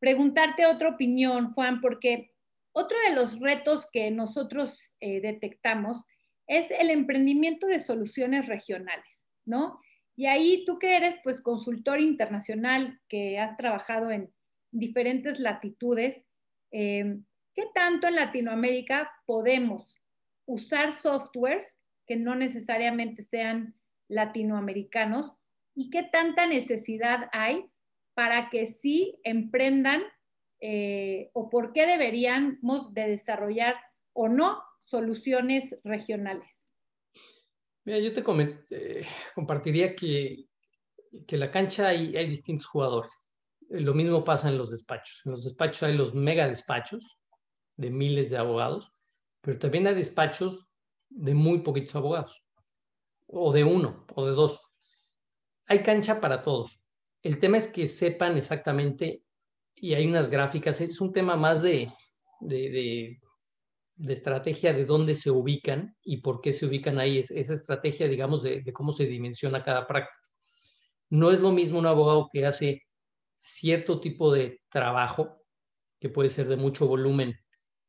preguntarte otra opinión, Juan, porque otro de los retos que nosotros eh, detectamos es el emprendimiento de soluciones regionales, ¿no? Y ahí tú que eres pues consultor internacional, que has trabajado en diferentes latitudes, eh, ¿qué tanto en Latinoamérica podemos usar softwares que no necesariamente sean latinoamericanos y qué tanta necesidad hay para que sí emprendan eh, o por qué deberíamos de desarrollar o no soluciones regionales? Mira, yo te eh, compartiría que, que la cancha hay, hay distintos jugadores. Lo mismo pasa en los despachos. En los despachos hay los mega despachos de miles de abogados, pero también hay despachos de muy poquitos abogados, o de uno, o de dos. Hay cancha para todos. El tema es que sepan exactamente y hay unas gráficas, es un tema más de, de, de, estrategia de dónde se ubican y por qué se ubican ahí, es, esa estrategia, digamos, de, de cómo se dimensiona cada práctica. No es lo mismo un abogado que hace cierto tipo de trabajo, que puede ser de mucho volumen,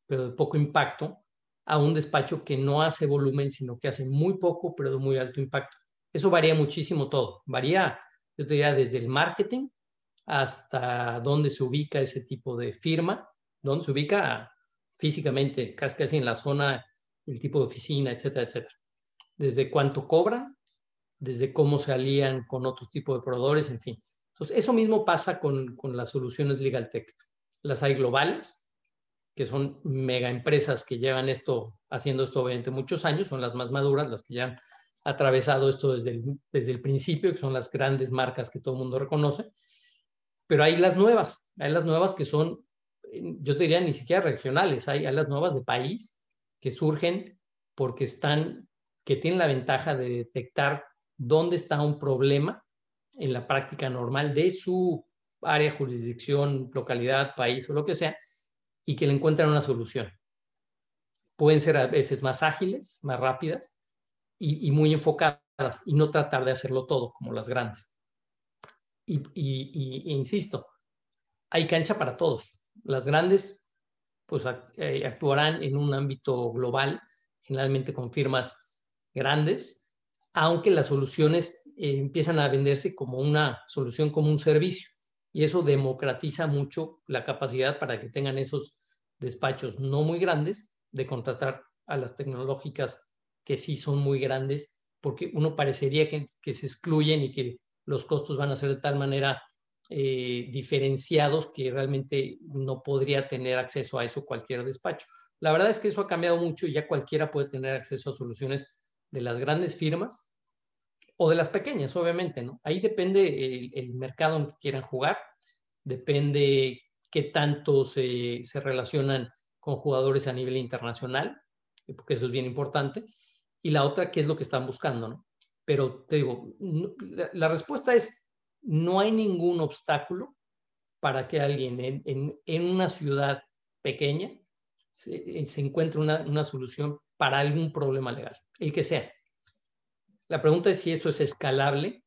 pero de poco impacto, a un despacho que no hace volumen, sino que hace muy poco, pero de muy alto impacto. Eso varía muchísimo todo. Varía, yo te diría, desde el marketing hasta dónde se ubica ese tipo de firma, dónde se ubica físicamente, casi, casi en la zona, el tipo de oficina, etcétera, etcétera. Desde cuánto cobran, desde cómo se alían con otros tipos de proveedores, en fin. Entonces, eso mismo pasa con, con las soluciones Legal Tech. Las hay globales, que son mega empresas que llevan esto, haciendo esto obviamente muchos años, son las más maduras, las que han atravesado esto desde el, desde el principio, que son las grandes marcas que todo el mundo reconoce. Pero hay las nuevas, hay las nuevas que son, yo te diría, ni siquiera regionales, hay, las nuevas de país que surgen porque están, que tienen la ventaja de detectar dónde está un problema en la práctica normal de su área, jurisdicción, localidad, país o lo que sea, y que le encuentran una solución. Pueden ser a veces más ágiles, más rápidas y, muy enfocadas y no tratar de hacerlo todo como las grandes. y, insisto, hay cancha para todos. Las grandes pues eh, actuarán en un ámbito global, generalmente con firmas grandes, aunque las soluciones eh, empiezan a venderse como una solución, como un servicio. Y eso democratiza mucho la capacidad para que tengan esos despachos no muy grandes de contratar a las tecnológicas que sí son muy grandes, porque uno parecería que, se excluyen y que los costos van a ser de tal manera eh, diferenciados que realmente no podría tener acceso a eso cualquier despacho. La verdad es que eso ha cambiado mucho y ya cualquiera puede tener acceso a soluciones de las grandes firmas o de las pequeñas, obviamente, ¿no? Ahí depende el, mercado en que quieran jugar, depende qué tanto se, se relacionan con jugadores a nivel internacional, porque eso es bien importante, y la otra, qué es lo que están buscando, ¿no? Pero te digo, la, respuesta es, no hay ningún obstáculo para que alguien en, en, una ciudad pequeña se, se encuentre una, una solución para algún problema legal, el que sea. La pregunta es si eso es escalable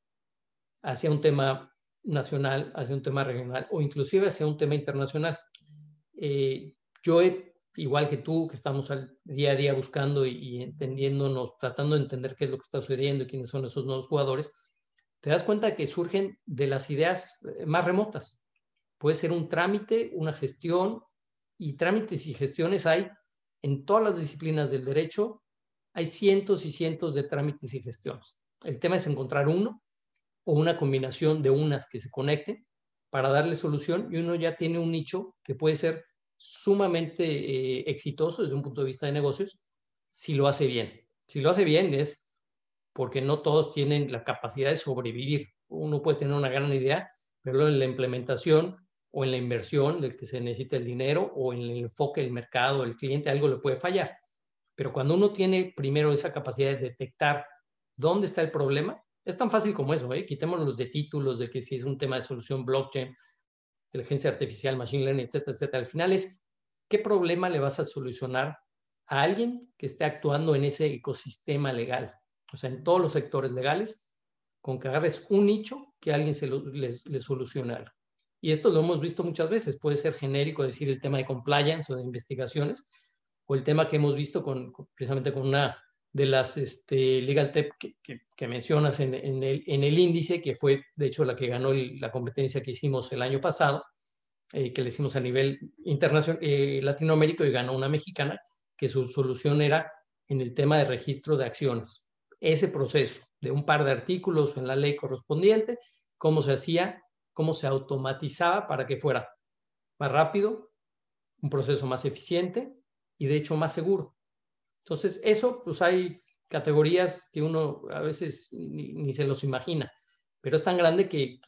hacia un tema nacional, hacia un tema regional o inclusive hacia un tema internacional. Eh, yo he, igual que tú, que estamos al día a día buscando y, entendiéndonos, tratando de entender qué es lo que está sucediendo y quiénes son esos nuevos jugadores, te das cuenta que surgen de las ideas eh, más remotas. Puede ser un trámite, una gestión, y trámites y gestiones hay en todas las disciplinas del derecho hay cientos y cientos de trámites y gestiones. El tema es encontrar uno o una combinación de unas que se conecten para darle solución y uno ya tiene un nicho que puede ser sumamente eh, exitoso desde un punto de vista de negocios si lo hace bien. Si lo hace bien es porque no todos tienen la capacidad de sobrevivir. Uno puede tener una gran idea, pero en la implementación o en la inversión del que se necesita el dinero o en el enfoque del mercado, el cliente, algo le puede fallar. Pero cuando uno tiene primero esa capacidad de detectar dónde está el problema, es tan fácil como eso, ¿eh? quitemos los de títulos, de que si es un tema de solución blockchain, inteligencia artificial, machine learning, etcétera, etcétera. Al final es, ¿qué problema le vas a solucionar a alguien que esté actuando en ese ecosistema legal? O sea, en todos los sectores legales, con que agarres un nicho que alguien se le, solucione algo. Y esto lo hemos visto muchas veces, puede ser genérico decir el tema de compliance o de investigaciones, o el tema que hemos visto con, precisamente con una de las este, Legal Tech que, mencionas en, el, índice, que fue de hecho la que ganó la competencia que hicimos el año pasado, eh, que le hicimos a nivel internacional, eh, y ganó una mexicana, que su solución era en el tema de registro de acciones. Ese proceso de un par de artículos en la ley correspondiente, cómo se hacía, cómo se automatizaba para que fuera más rápido, un proceso más eficiente y de hecho más seguro. Entonces, eso, pues hay categorías que uno a veces ni, se los imagina, pero es tan grande que,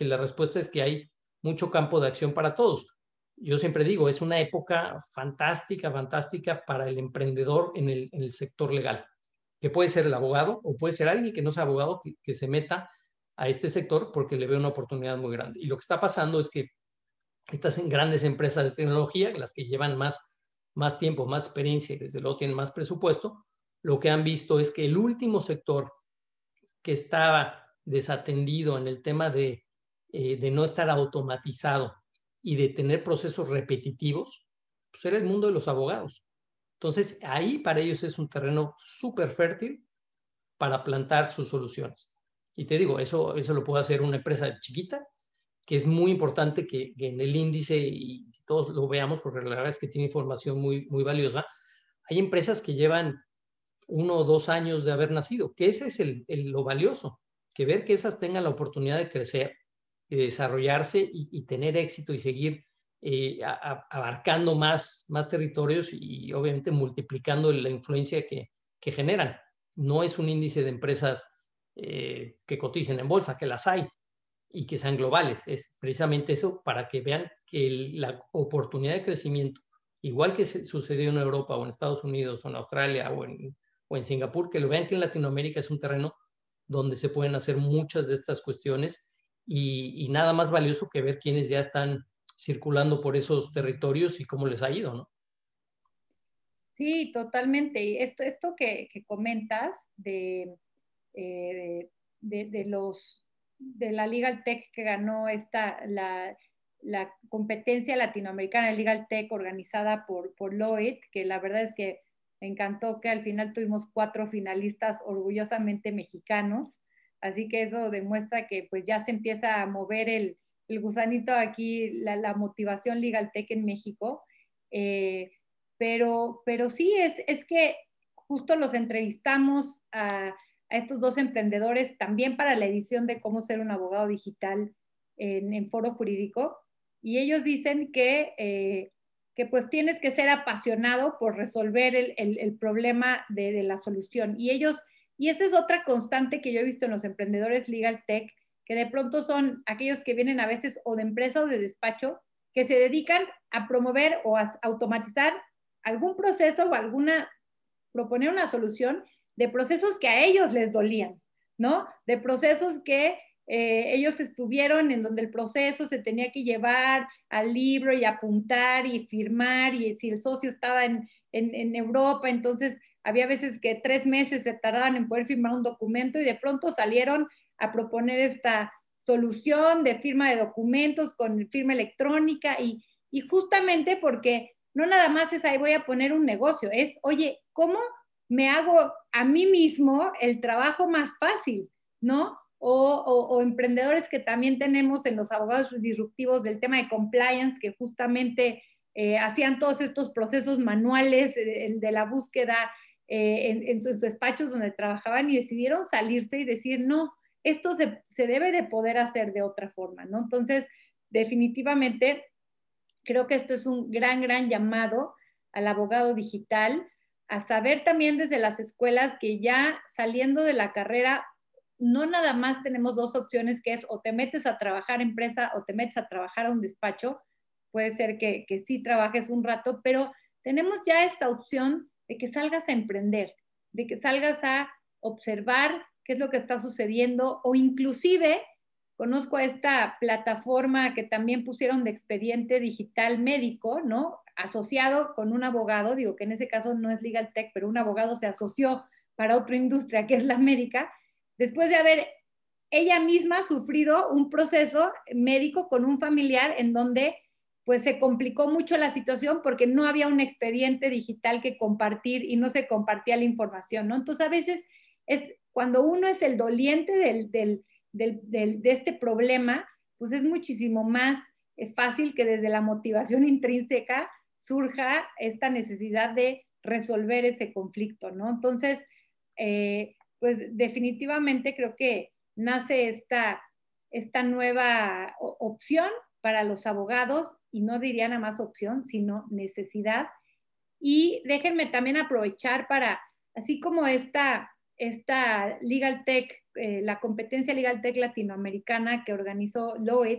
la respuesta es que hay mucho campo de acción para todos. Yo siempre digo, es una época fantástica, fantástica para el emprendedor en el, sector legal, que puede ser el abogado o puede ser alguien que no sea abogado que, que se meta a este sector porque le ve una oportunidad muy grande. Y lo que está pasando es que estas grandes empresas de tecnología, las que llevan más más tiempo, más experiencia y desde luego tienen más presupuesto, lo que han visto es que el último sector que estaba desatendido en el tema de, eh, de no estar automatizado y de tener procesos repetitivos, pues era el mundo de los abogados. Entonces, ahí para ellos es un terreno súper fértil para plantar sus soluciones. Y te digo, eso, eso lo puede hacer una empresa chiquita, que es muy importante que, que en el índice y todos lo veamos, porque la verdad es que tiene información muy, muy valiosa. Hay empresas que llevan uno o dos años de haber nacido, que ese es el, lo valioso, que ver que esas tengan la oportunidad de crecer, de desarrollarse y, tener éxito y seguir eh, abarcando más, más territorios y, obviamente multiplicando la influencia que, que, generan. No es un índice de empresas eh, que coticen en bolsa, que las hay, y que sean globales. Es precisamente eso para que vean que la oportunidad de crecimiento, igual que sucedió en Europa o en Estados Unidos o en Australia o en, o en Singapur, que lo vean que en Latinoamérica es un terreno donde se pueden hacer muchas de estas cuestiones y, nada más valioso que ver quiénes ya están circulando por esos territorios y cómo les ha ido, ¿no? Sí, totalmente. Esto, esto que, comentas de, eh, de, de, los de la Legal Tech que ganó esta, la, la competencia latinoamericana de Legal Tech organizada por, por Lloyd, que la verdad es que me encantó que al final tuvimos cuatro finalistas orgullosamente mexicanos, así que eso demuestra que pues ya se empieza a mover el, el gusanito aquí, la, la, motivación Legal Tech en México. Eh, pero, pero sí, es, es que justo los entrevistamos a, a, estos dos emprendedores también para la edición de cómo ser un abogado digital en, foro jurídico. Y ellos dicen que eh, que pues tienes que ser apasionado por resolver el, el, el problema de, de, la solución. Y ellos, y esa es otra constante que yo he visto en los emprendedores Legal Tech, que de pronto son aquellos que vienen a veces o de empresa o de despacho, que se dedican a promover o a automatizar algún proceso o alguna, proponer una solución de procesos que a ellos les dolían, ¿no? De procesos que eh, ellos estuvieron en donde el proceso se tenía que llevar al libro y apuntar y firmar y si el socio estaba en, en, en, Europa, entonces había veces que tres meses se tardaban en poder firmar un documento y de pronto salieron a proponer esta solución de firma de documentos con firma electrónica y, y justamente porque no nada más es ahí voy a poner un negocio, es, oye, ¿cómo me hago a mí mismo el trabajo más fácil? ¿No? o, emprendedores que también tenemos en los abogados disruptivos del tema de compliance, que justamente eh, hacían todos estos procesos manuales eh, de la búsqueda eh, en, en, sus despachos donde trabajaban y decidieron salirse y decir, no, esto se, se debe de poder hacer de otra forma, ¿no? Entonces, definitivamente, creo que esto es un gran, gran llamado al abogado digital, a saber también desde las escuelas que ya saliendo de la carrera no nada más tenemos dos opciones, que es o te metes a trabajar en empresa o te metes a trabajar a un despacho. Puede ser que, que sí trabajes un rato, pero tenemos ya esta opción de que salgas a emprender, de que salgas a observar qué es lo que está sucediendo o inclusive conozco a esta plataforma que también pusieron de expediente digital médico, ¿no? Asociado con un abogado, digo que en ese caso no es Legal Tech, pero un abogado se asoció para otra industria que es la médica después de haber ella misma sufrido un proceso médico con un familiar en donde pues se complicó mucho la situación porque no había un expediente digital que compartir y no se compartía la información, ¿no? Entonces a veces es cuando uno es el doliente del, del, del, de este problema, pues es muchísimo más eh, fácil que desde la motivación intrínseca surja esta necesidad de resolver ese conflicto, ¿no? Entonces, eh, pues definitivamente creo que nace esta, esta nueva opción para los abogados, y no diría nada más opción, sino necesidad. Y déjenme también aprovechar para, así como esta, esta Legal Tech, eh, la competencia Legal Tech latinoamericana que organizó Lloyd,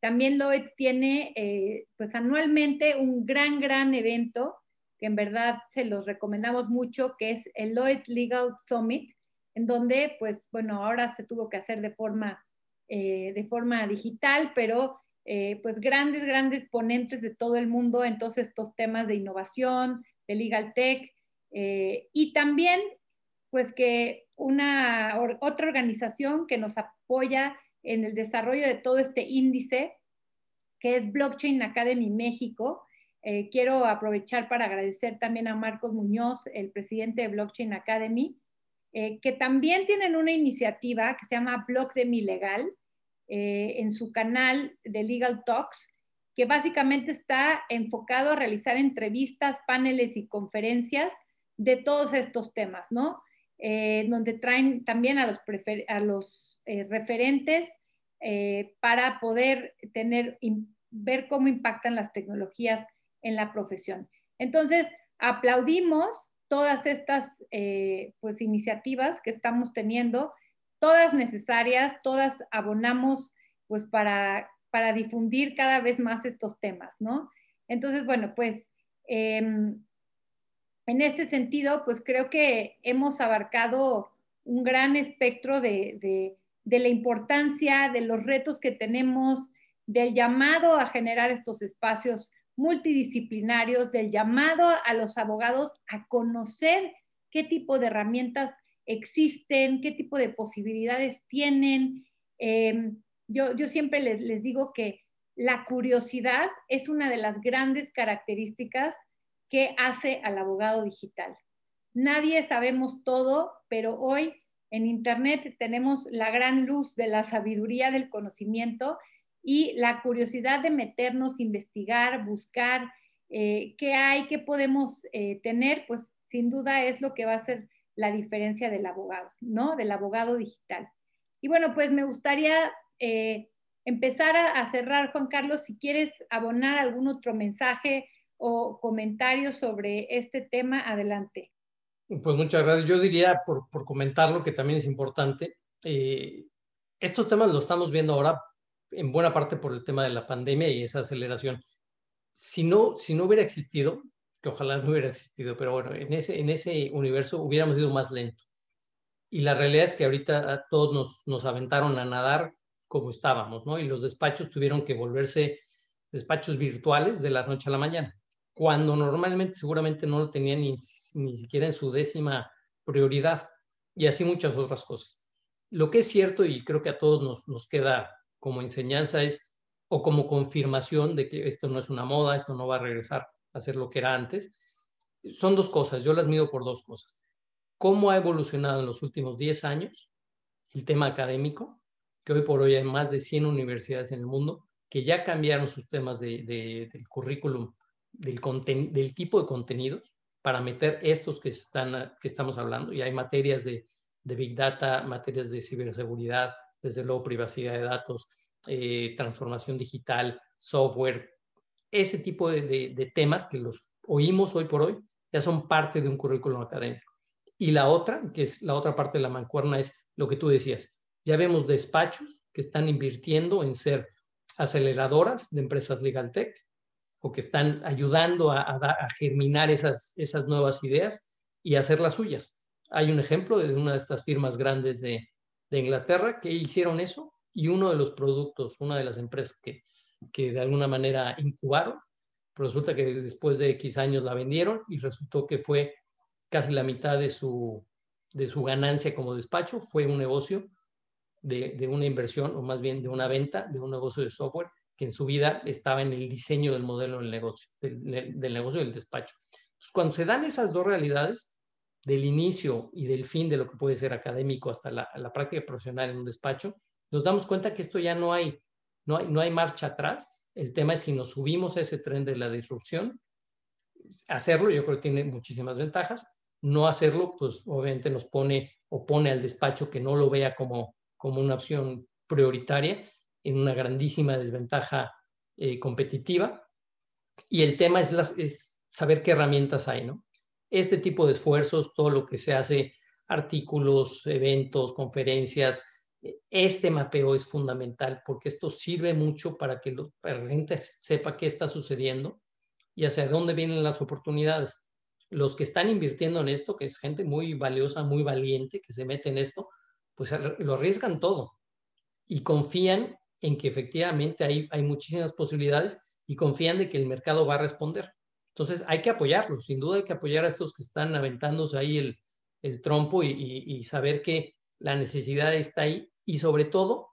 también Lloyd tiene eh, pues anualmente un gran, gran evento que en verdad se los recomendamos mucho, que es el Lloyd Legal Summit, en donde, pues, bueno, ahora se tuvo que hacer de forma, eh, de forma digital, pero pues grandes, grandes ponentes de todo el mundo en todos estos temas de innovación, de legal tech, y también, pues que una otra organización que nos apoya en el desarrollo de todo este índice, que es Blockchain Academy México. Eh, quiero aprovechar para agradecer también a Marcos Muñoz, el presidente de Blockchain Academy, eh, que también tienen una iniciativa que se llama Blog de Mi Legal eh, en su canal de Legal Talks, que básicamente está enfocado a realizar entrevistas, paneles y conferencias de todos estos temas, ¿no? Eh, donde traen también a los, a los eh, referentes eh, para poder tener, ver cómo impactan las tecnologías en la profesión. Entonces, aplaudimos todas estas pues, iniciativas que estamos teniendo, todas necesarias, todas abonamos pues para, para difundir cada vez más estos temas, ¿no? Entonces, bueno, pues eh, en este sentido, pues creo que hemos abarcado un gran espectro de, la importancia, de los retos que tenemos, del llamado a generar estos espacios multidisciplinarios, del llamado a los abogados a conocer qué tipo de herramientas existen, qué tipo de posibilidades tienen. Em, yo, siempre les digo que la curiosidad es una de las grandes características que hace al abogado digital. Nadie sabemos todo, pero hoy en Internet tenemos la gran luz de la sabiduría del conocimiento y la curiosidad de meternos, investigar, buscar eh, qué hay, qué podemos eh, tener, pues sin duda es lo que va a ser la diferencia del abogado, ¿no? Del abogado digital. Y bueno, pues me gustaría eh, empezar a, cerrar, Juan Carlos, si quieres abonar algún otro mensaje o comentario sobre este tema, adelante. Pues muchas gracias. Yo diría, por, por comentarlo, que también es importante, estos temas los estamos viendo ahora en buena parte por el tema de la pandemia y esa aceleración. Si no, si no hubiera existido, que ojalá no hubiera existido, pero bueno, en ese, en ese universo hubiéramos ido más lento. Y la realidad es que ahorita todos nos, nos aventaron a nadar como estábamos, ¿no? Y los despachos tuvieron que volverse despachos virtuales de la noche a la mañana, cuando normalmente seguramente no lo tenían ni, ni siquiera en su décima prioridad, y así muchas otras cosas. Lo que es cierto, y creo que a todos nos, nos queda como enseñanza es, o como confirmación de que esto no es una moda, esto no va a regresar a ser lo que era antes, son dos cosas, yo las mido por dos cosas. ¿Cómo ha evolucionado en los últimos 10 años el tema académico? Que hoy por hoy hay más de 100 universidades en el mundo que ya cambiaron sus temas de, del currículum, del, tipo de contenidos para meter estos que, están, que estamos hablando. Y hay materias de, de Big Data, materias de ciberseguridad, desde luego privacidad de datos, eh, transformación digital, software, ese tipo de, temas que los oímos hoy por hoy, ya son parte de un currículum académico. Y la otra, que es la otra parte de la mancuerna, es lo que tú decías. Ya vemos despachos que están invirtiendo en ser aceleradoras de empresas legal tech o que están ayudando a, germinar esas, esas nuevas ideas y hacer suyas. Hay un ejemplo de una de estas firmas grandes de, de Inglaterra que hicieron eso y uno de los productos, una de las empresas que, de alguna manera incubaron, resulta que después de X años la vendieron y resultó que fue casi la mitad de su, de su ganancia como despacho, fue un negocio de, una inversión o más bien de una venta de un negocio de software que en su vida estaba en el diseño del modelo del negocio, del, negocio del despacho. Entonces, cuando se dan esas dos realidades, del inicio y del fin de lo que puede ser académico hasta la, práctica profesional en un despacho, nos damos cuenta que esto ya no hay, no hay, no hay marcha atrás. El tema es si nos subimos a ese tren de la disrupción, hacerlo yo creo que tiene muchísimas ventajas. No hacerlo, pues obviamente nos pone o al despacho que no lo vea como, como una opción prioritaria en una grandísima desventaja eh, competitiva. Y el tema es, las, es saber qué herramientas hay, ¿no? este tipo de esfuerzos, todo lo que se hace, artículos, eventos, conferencias, este mapeo es fundamental porque esto sirve mucho para que la gente sepa qué está sucediendo y hacia dónde vienen las oportunidades. Los que están invirtiendo en esto, que es gente muy valiosa, muy valiente, que se mete en esto, pues lo arriesgan todo y confían en que efectivamente hay, hay muchísimas posibilidades y confían de que el mercado va a responder. Entonces hay que apoyarlos, sin duda hay que apoyar a estos que están aventándose ahí el, el trompo y, saber que la necesidad está ahí y sobre todo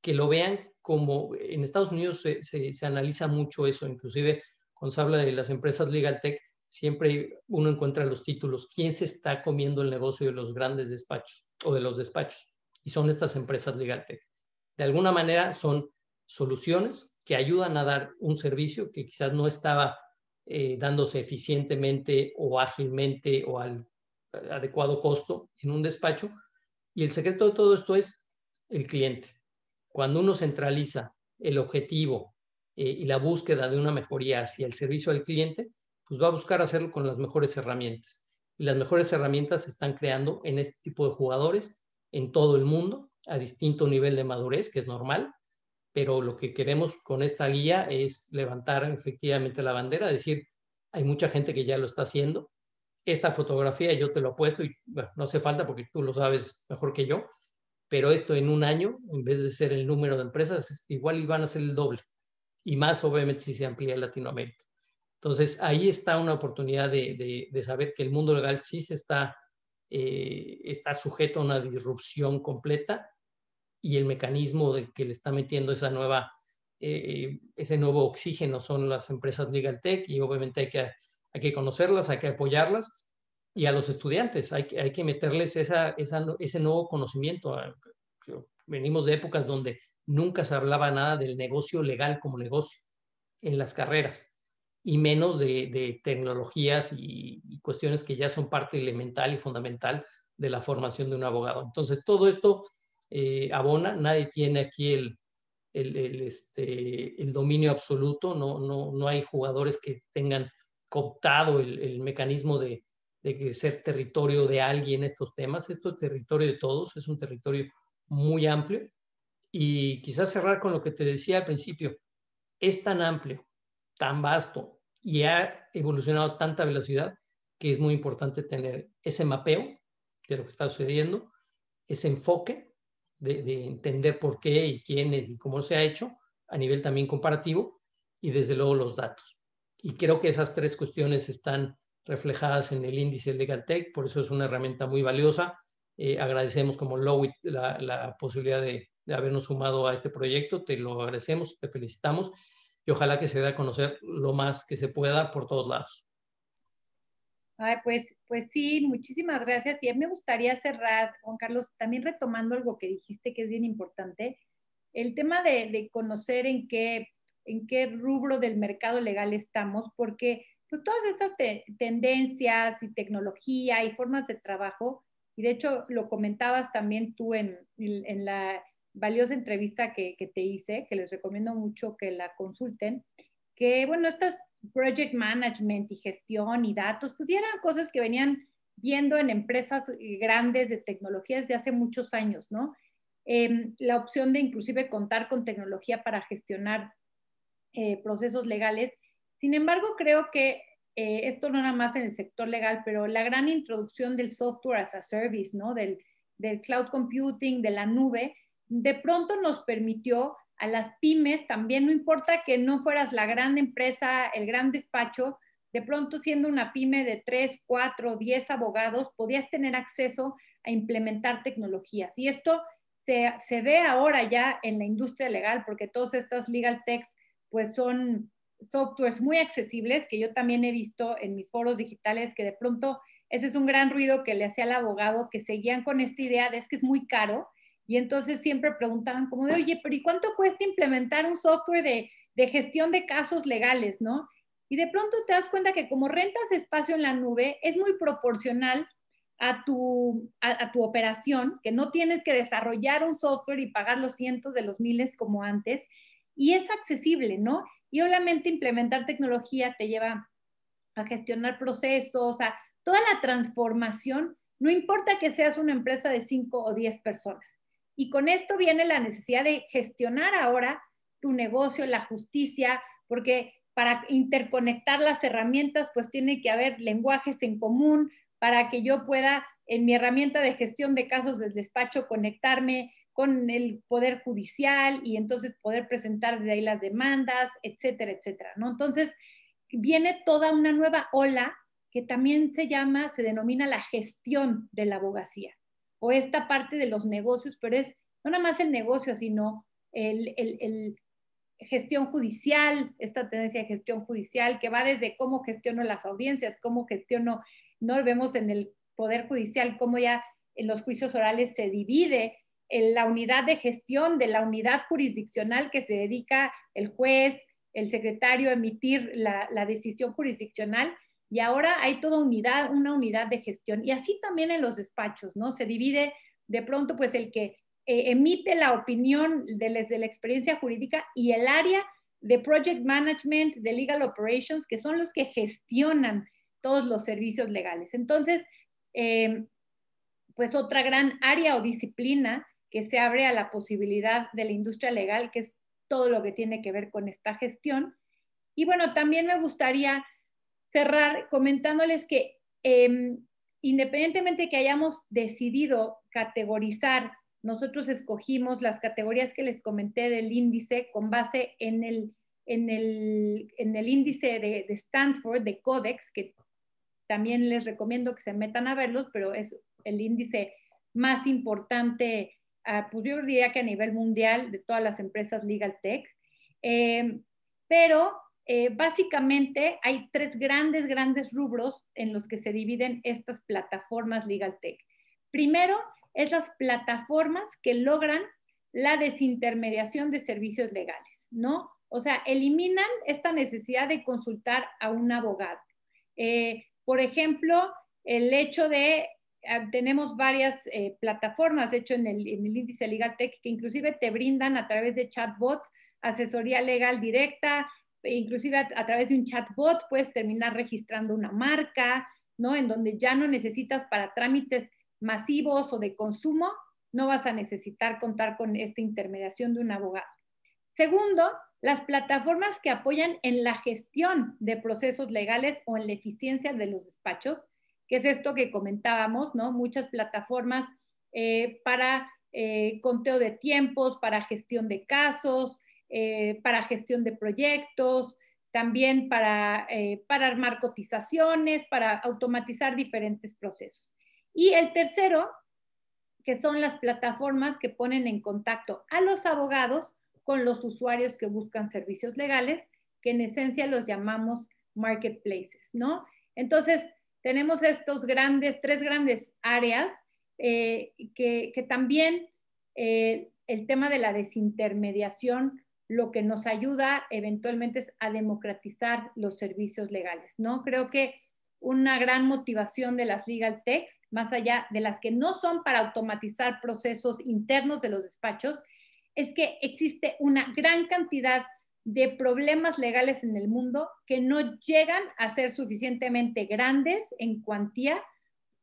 que lo vean como en Estados Unidos se, se, analiza mucho eso, inclusive cuando se habla de las empresas Legal Tech, siempre uno encuentra los títulos, ¿quién se está comiendo el negocio de los grandes despachos o de los despachos? Y son estas empresas Legal Tech. De alguna manera son soluciones que ayudan a dar un servicio que quizás no estaba eh, dándose eficientemente o ágilmente o al adecuado costo en un despacho. Y el secreto de todo esto es el cliente. Cuando uno centraliza el objetivo eh, y la búsqueda de una mejoría hacia el servicio al cliente, pues va a buscar hacerlo con las mejores herramientas. Y las mejores herramientas se están creando en este tipo de jugadores en todo el mundo a distinto nivel de madurez, que es normal, pero lo que queremos con esta guía es levantar efectivamente la bandera, decir, hay mucha gente que ya lo está haciendo. Esta fotografía yo te lo he puesto y no hace falta porque tú lo sabes mejor que yo, pero esto en un año, en vez de ser el número de empresas, igual iban a ser el doble. Y más obviamente si se amplía Latinoamérica. Entonces ahí está una oportunidad de, de, saber que el mundo legal sí se está, eh, está sujeto a una disrupción completa y el mecanismo de que le está metiendo esa nueva, eh, ese nuevo oxígeno son las empresas Legal Tech y obviamente hay que, hay que conocerlas, hay que apoyarlas y a los estudiantes hay que, hay que meterles esa, ese nuevo conocimiento. Venimos de épocas donde nunca se hablaba nada del negocio legal como negocio en las carreras y menos de, tecnologías y, cuestiones que ya son parte elemental y fundamental de la formación de un abogado. Entonces, todo esto eh, abona, nadie tiene aquí el, el, este, el dominio absoluto, no, no, no, hay jugadores que tengan cooptado el, mecanismo de, de ser territorio de alguien en estos temas. Esto es territorio de todos, es un territorio muy amplio. Y quizás cerrar con lo que te decía al principio, es tan amplio tan vasto y ha evolucionado a tanta velocidad que es muy importante tener ese mapeo de lo que está sucediendo, ese enfoque de, entender por qué y quiénes y cómo se ha hecho a nivel también comparativo y desde luego los datos. Y creo que esas tres cuestiones están reflejadas en el índice Legal Tech, por eso es una herramienta muy valiosa. Eh, agradecemos como Lowit la, la posibilidad de, de habernos sumado a este proyecto, te lo agradecemos, te felicitamos y ojalá que se dé a conocer lo más que se pueda por todos lados. Ay, pues, pues sí, muchísimas gracias. Y me gustaría cerrar, Juan Carlos, también retomando algo que dijiste que es bien importante, el tema de, conocer en qué, en qué rubro del mercado legal estamos, porque pues todas estas tendencias y tecnología y formas de trabajo, y de hecho lo comentabas también tú en, en la valiosa entrevista que, te hice, que les recomiendo mucho que la consulten, que bueno, estas project management y gestión y datos, pues ya eran cosas que venían viendo en empresas grandes de tecnologías de hace muchos años, ¿no? Em, la opción de inclusive contar con tecnología para gestionar eh, procesos legales. Sin embargo, creo que eh, esto no nada más en el sector legal, pero la gran introducción del software as a service, ¿no? Del, del cloud computing, de la nube, de pronto nos permitió a las pymes, también no importa que no fueras la gran empresa, el gran despacho, de pronto siendo una pyme de 3, 4, 10 abogados, podías tener acceso a implementar tecnologías. Y esto se, ve ahora ya en la industria legal, porque todas estas legal techs pues son softwares muy accesibles, que yo también he visto en mis foros digitales, que de pronto ese es un gran ruido que le hacía al abogado, que seguían con esta idea de es que es muy caro y entonces siempre preguntaban como de, oye, pero ¿y cuánto cuesta implementar un software de, gestión de casos legales, no? Y de pronto te das cuenta que como rentas espacio en la nube es muy proporcional a tu, a, tu operación, que no tienes que desarrollar un software y pagar los cientos de los miles como antes, y es accesible, ¿no? Y obviamente implementar tecnología te lleva a gestionar procesos, a toda la transformación, no importa que seas una empresa de 5 o 10 personas. Y con esto viene la necesidad de gestionar ahora tu negocio, la justicia, porque para interconectar las herramientas, pues tiene que haber lenguajes en común para que yo pueda, en mi herramienta de gestión de casos del despacho, conectarme con el Poder Judicial y entonces poder presentar desde ahí las demandas, etcétera, etcétera, ¿no? Entonces, viene toda una nueva ola que también se llama, se denomina la gestión de la abogacía o esta parte de los negocios, pero es no nada más el negocio, sino el, el, gestión judicial, esta tendencia de gestión judicial que va desde cómo gestiono las audiencias, cómo gestiono, no vemos en el Poder Judicial cómo ya en los juicios orales se divide en la unidad de gestión de la unidad jurisdiccional que se dedica el juez, el secretario a emitir la, la decisión jurisdiccional y ahora hay toda unidad, una unidad de gestión. Y así también en los despachos, ¿no? Se divide de pronto pues el que eh, emite la opinión desde la experiencia jurídica y el área de project management, de legal operations, que son los que gestionan todos los servicios legales. Entonces, em, pues otra gran área o disciplina que se abre a la posibilidad de la industria legal, que es todo lo que tiene que ver con esta gestión. Y bueno, también me gustaría cerrar comentándoles que eh, independientemente que hayamos decidido categorizar, nosotros escogimos las categorías que les comenté del índice con base en el, en el, en el índice de, de Stanford, de Codex, que también les recomiendo que se metan a verlos, pero es el índice más importante pues yo diría que a nivel mundial de todas las empresas Legal Tech. Eh, pero eh, básicamente hay tres grandes, grandes rubros en los que se dividen estas plataformas Legal Tech. Primero, es las plataformas que logran la desintermediación de servicios legales, ¿no? O sea, eliminan esta necesidad de consultar a un abogado. Eh, por ejemplo, el hecho de, ah, tenemos varias eh, plataformas, de hecho en el, índice Legal Tech, que inclusive te brindan a través de chatbots asesoría legal directa, inclusive a, través de un chatbot puedes terminar registrando una marca, ¿no? En donde ya no necesitas para trámites masivos o de consumo, no vas a necesitar contar con esta intermediación de un abogado. Segundo, las plataformas que apoyan en la gestión de procesos legales o en la eficiencia de los despachos, que es esto que comentábamos, ¿no? Muchas plataformas eh, para eh, conteo de tiempos, para gestión de casos, eh, para gestión de proyectos, también para, eh, para armar cotizaciones, para automatizar diferentes procesos. Y el tercero, que son las plataformas que ponen en contacto a los abogados con los usuarios que buscan servicios legales, que en esencia los llamamos marketplaces, ¿no? Entonces, tenemos estos grandes, tres grandes áreas eh, que, que, también el tema de la desintermediación lo que nos ayuda eventualmente es a democratizar los servicios legales, ¿no? Creo que una gran motivación de las legal techs, más allá de las que no son para automatizar procesos internos de los despachos, es que existe una gran cantidad de problemas legales en el mundo que no llegan a ser suficientemente grandes en cuantía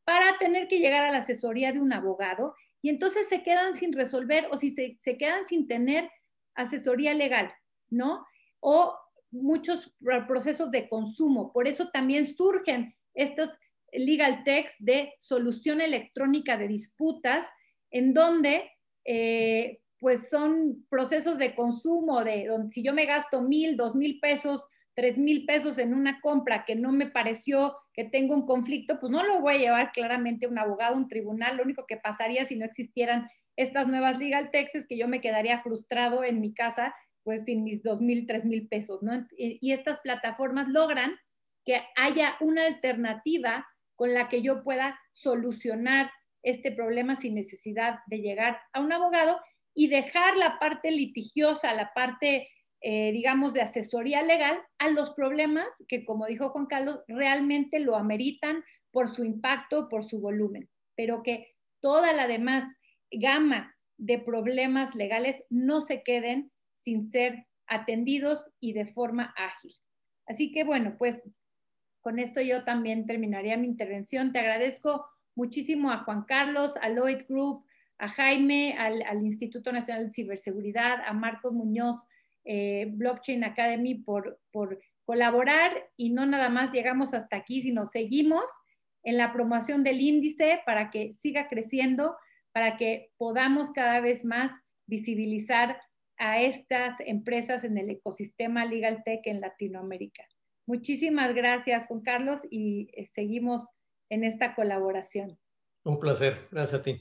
para tener que llegar a la asesoría de un abogado y entonces se quedan sin resolver o si se, se quedan sin tener asesoría legal, ¿no? O muchos procesos de consumo. Por eso también surgen estos legal techs de solución electrónica de disputas, en donde eh, pues son procesos de consumo, de donde si yo me gasto mil, dos mil pesos, tres mil pesos en una compra que no me pareció que tengo un conflicto, pues no lo voy a llevar claramente a un abogado, a un tribunal. Lo único que pasaría si no existieran estas nuevas legal texts que yo me quedaría frustrado en mi casa, pues sin mis dos mil, tres mil pesos, ¿no? Y estas plataformas logran que haya una alternativa con la que yo pueda solucionar este problema sin necesidad de llegar a un abogado y dejar la parte litigiosa, la parte, eh, digamos, de asesoría legal a los problemas que, como dijo Juan Carlos, realmente lo ameritan por su impacto, por su volumen, pero que toda la demás gama de problemas legales no se queden sin ser atendidos y de forma ágil. Así que bueno, pues con esto yo también terminaría mi intervención. Te agradezco muchísimo a Juan Carlos, a Lloyd Group, a Jaime, al, Instituto Nacional de Ciberseguridad, a Marcos Muñoz, eh, Blockchain Academy por, por colaborar y no nada más llegamos hasta aquí, sino seguimos en la promoción del índice para que siga creciendo para que podamos cada vez más visibilizar a estas empresas en el ecosistema Legal Tech en Latinoamérica. Muchísimas gracias, Juan Carlos, y eh, seguimos en esta colaboración. Un placer. Gracias a ti.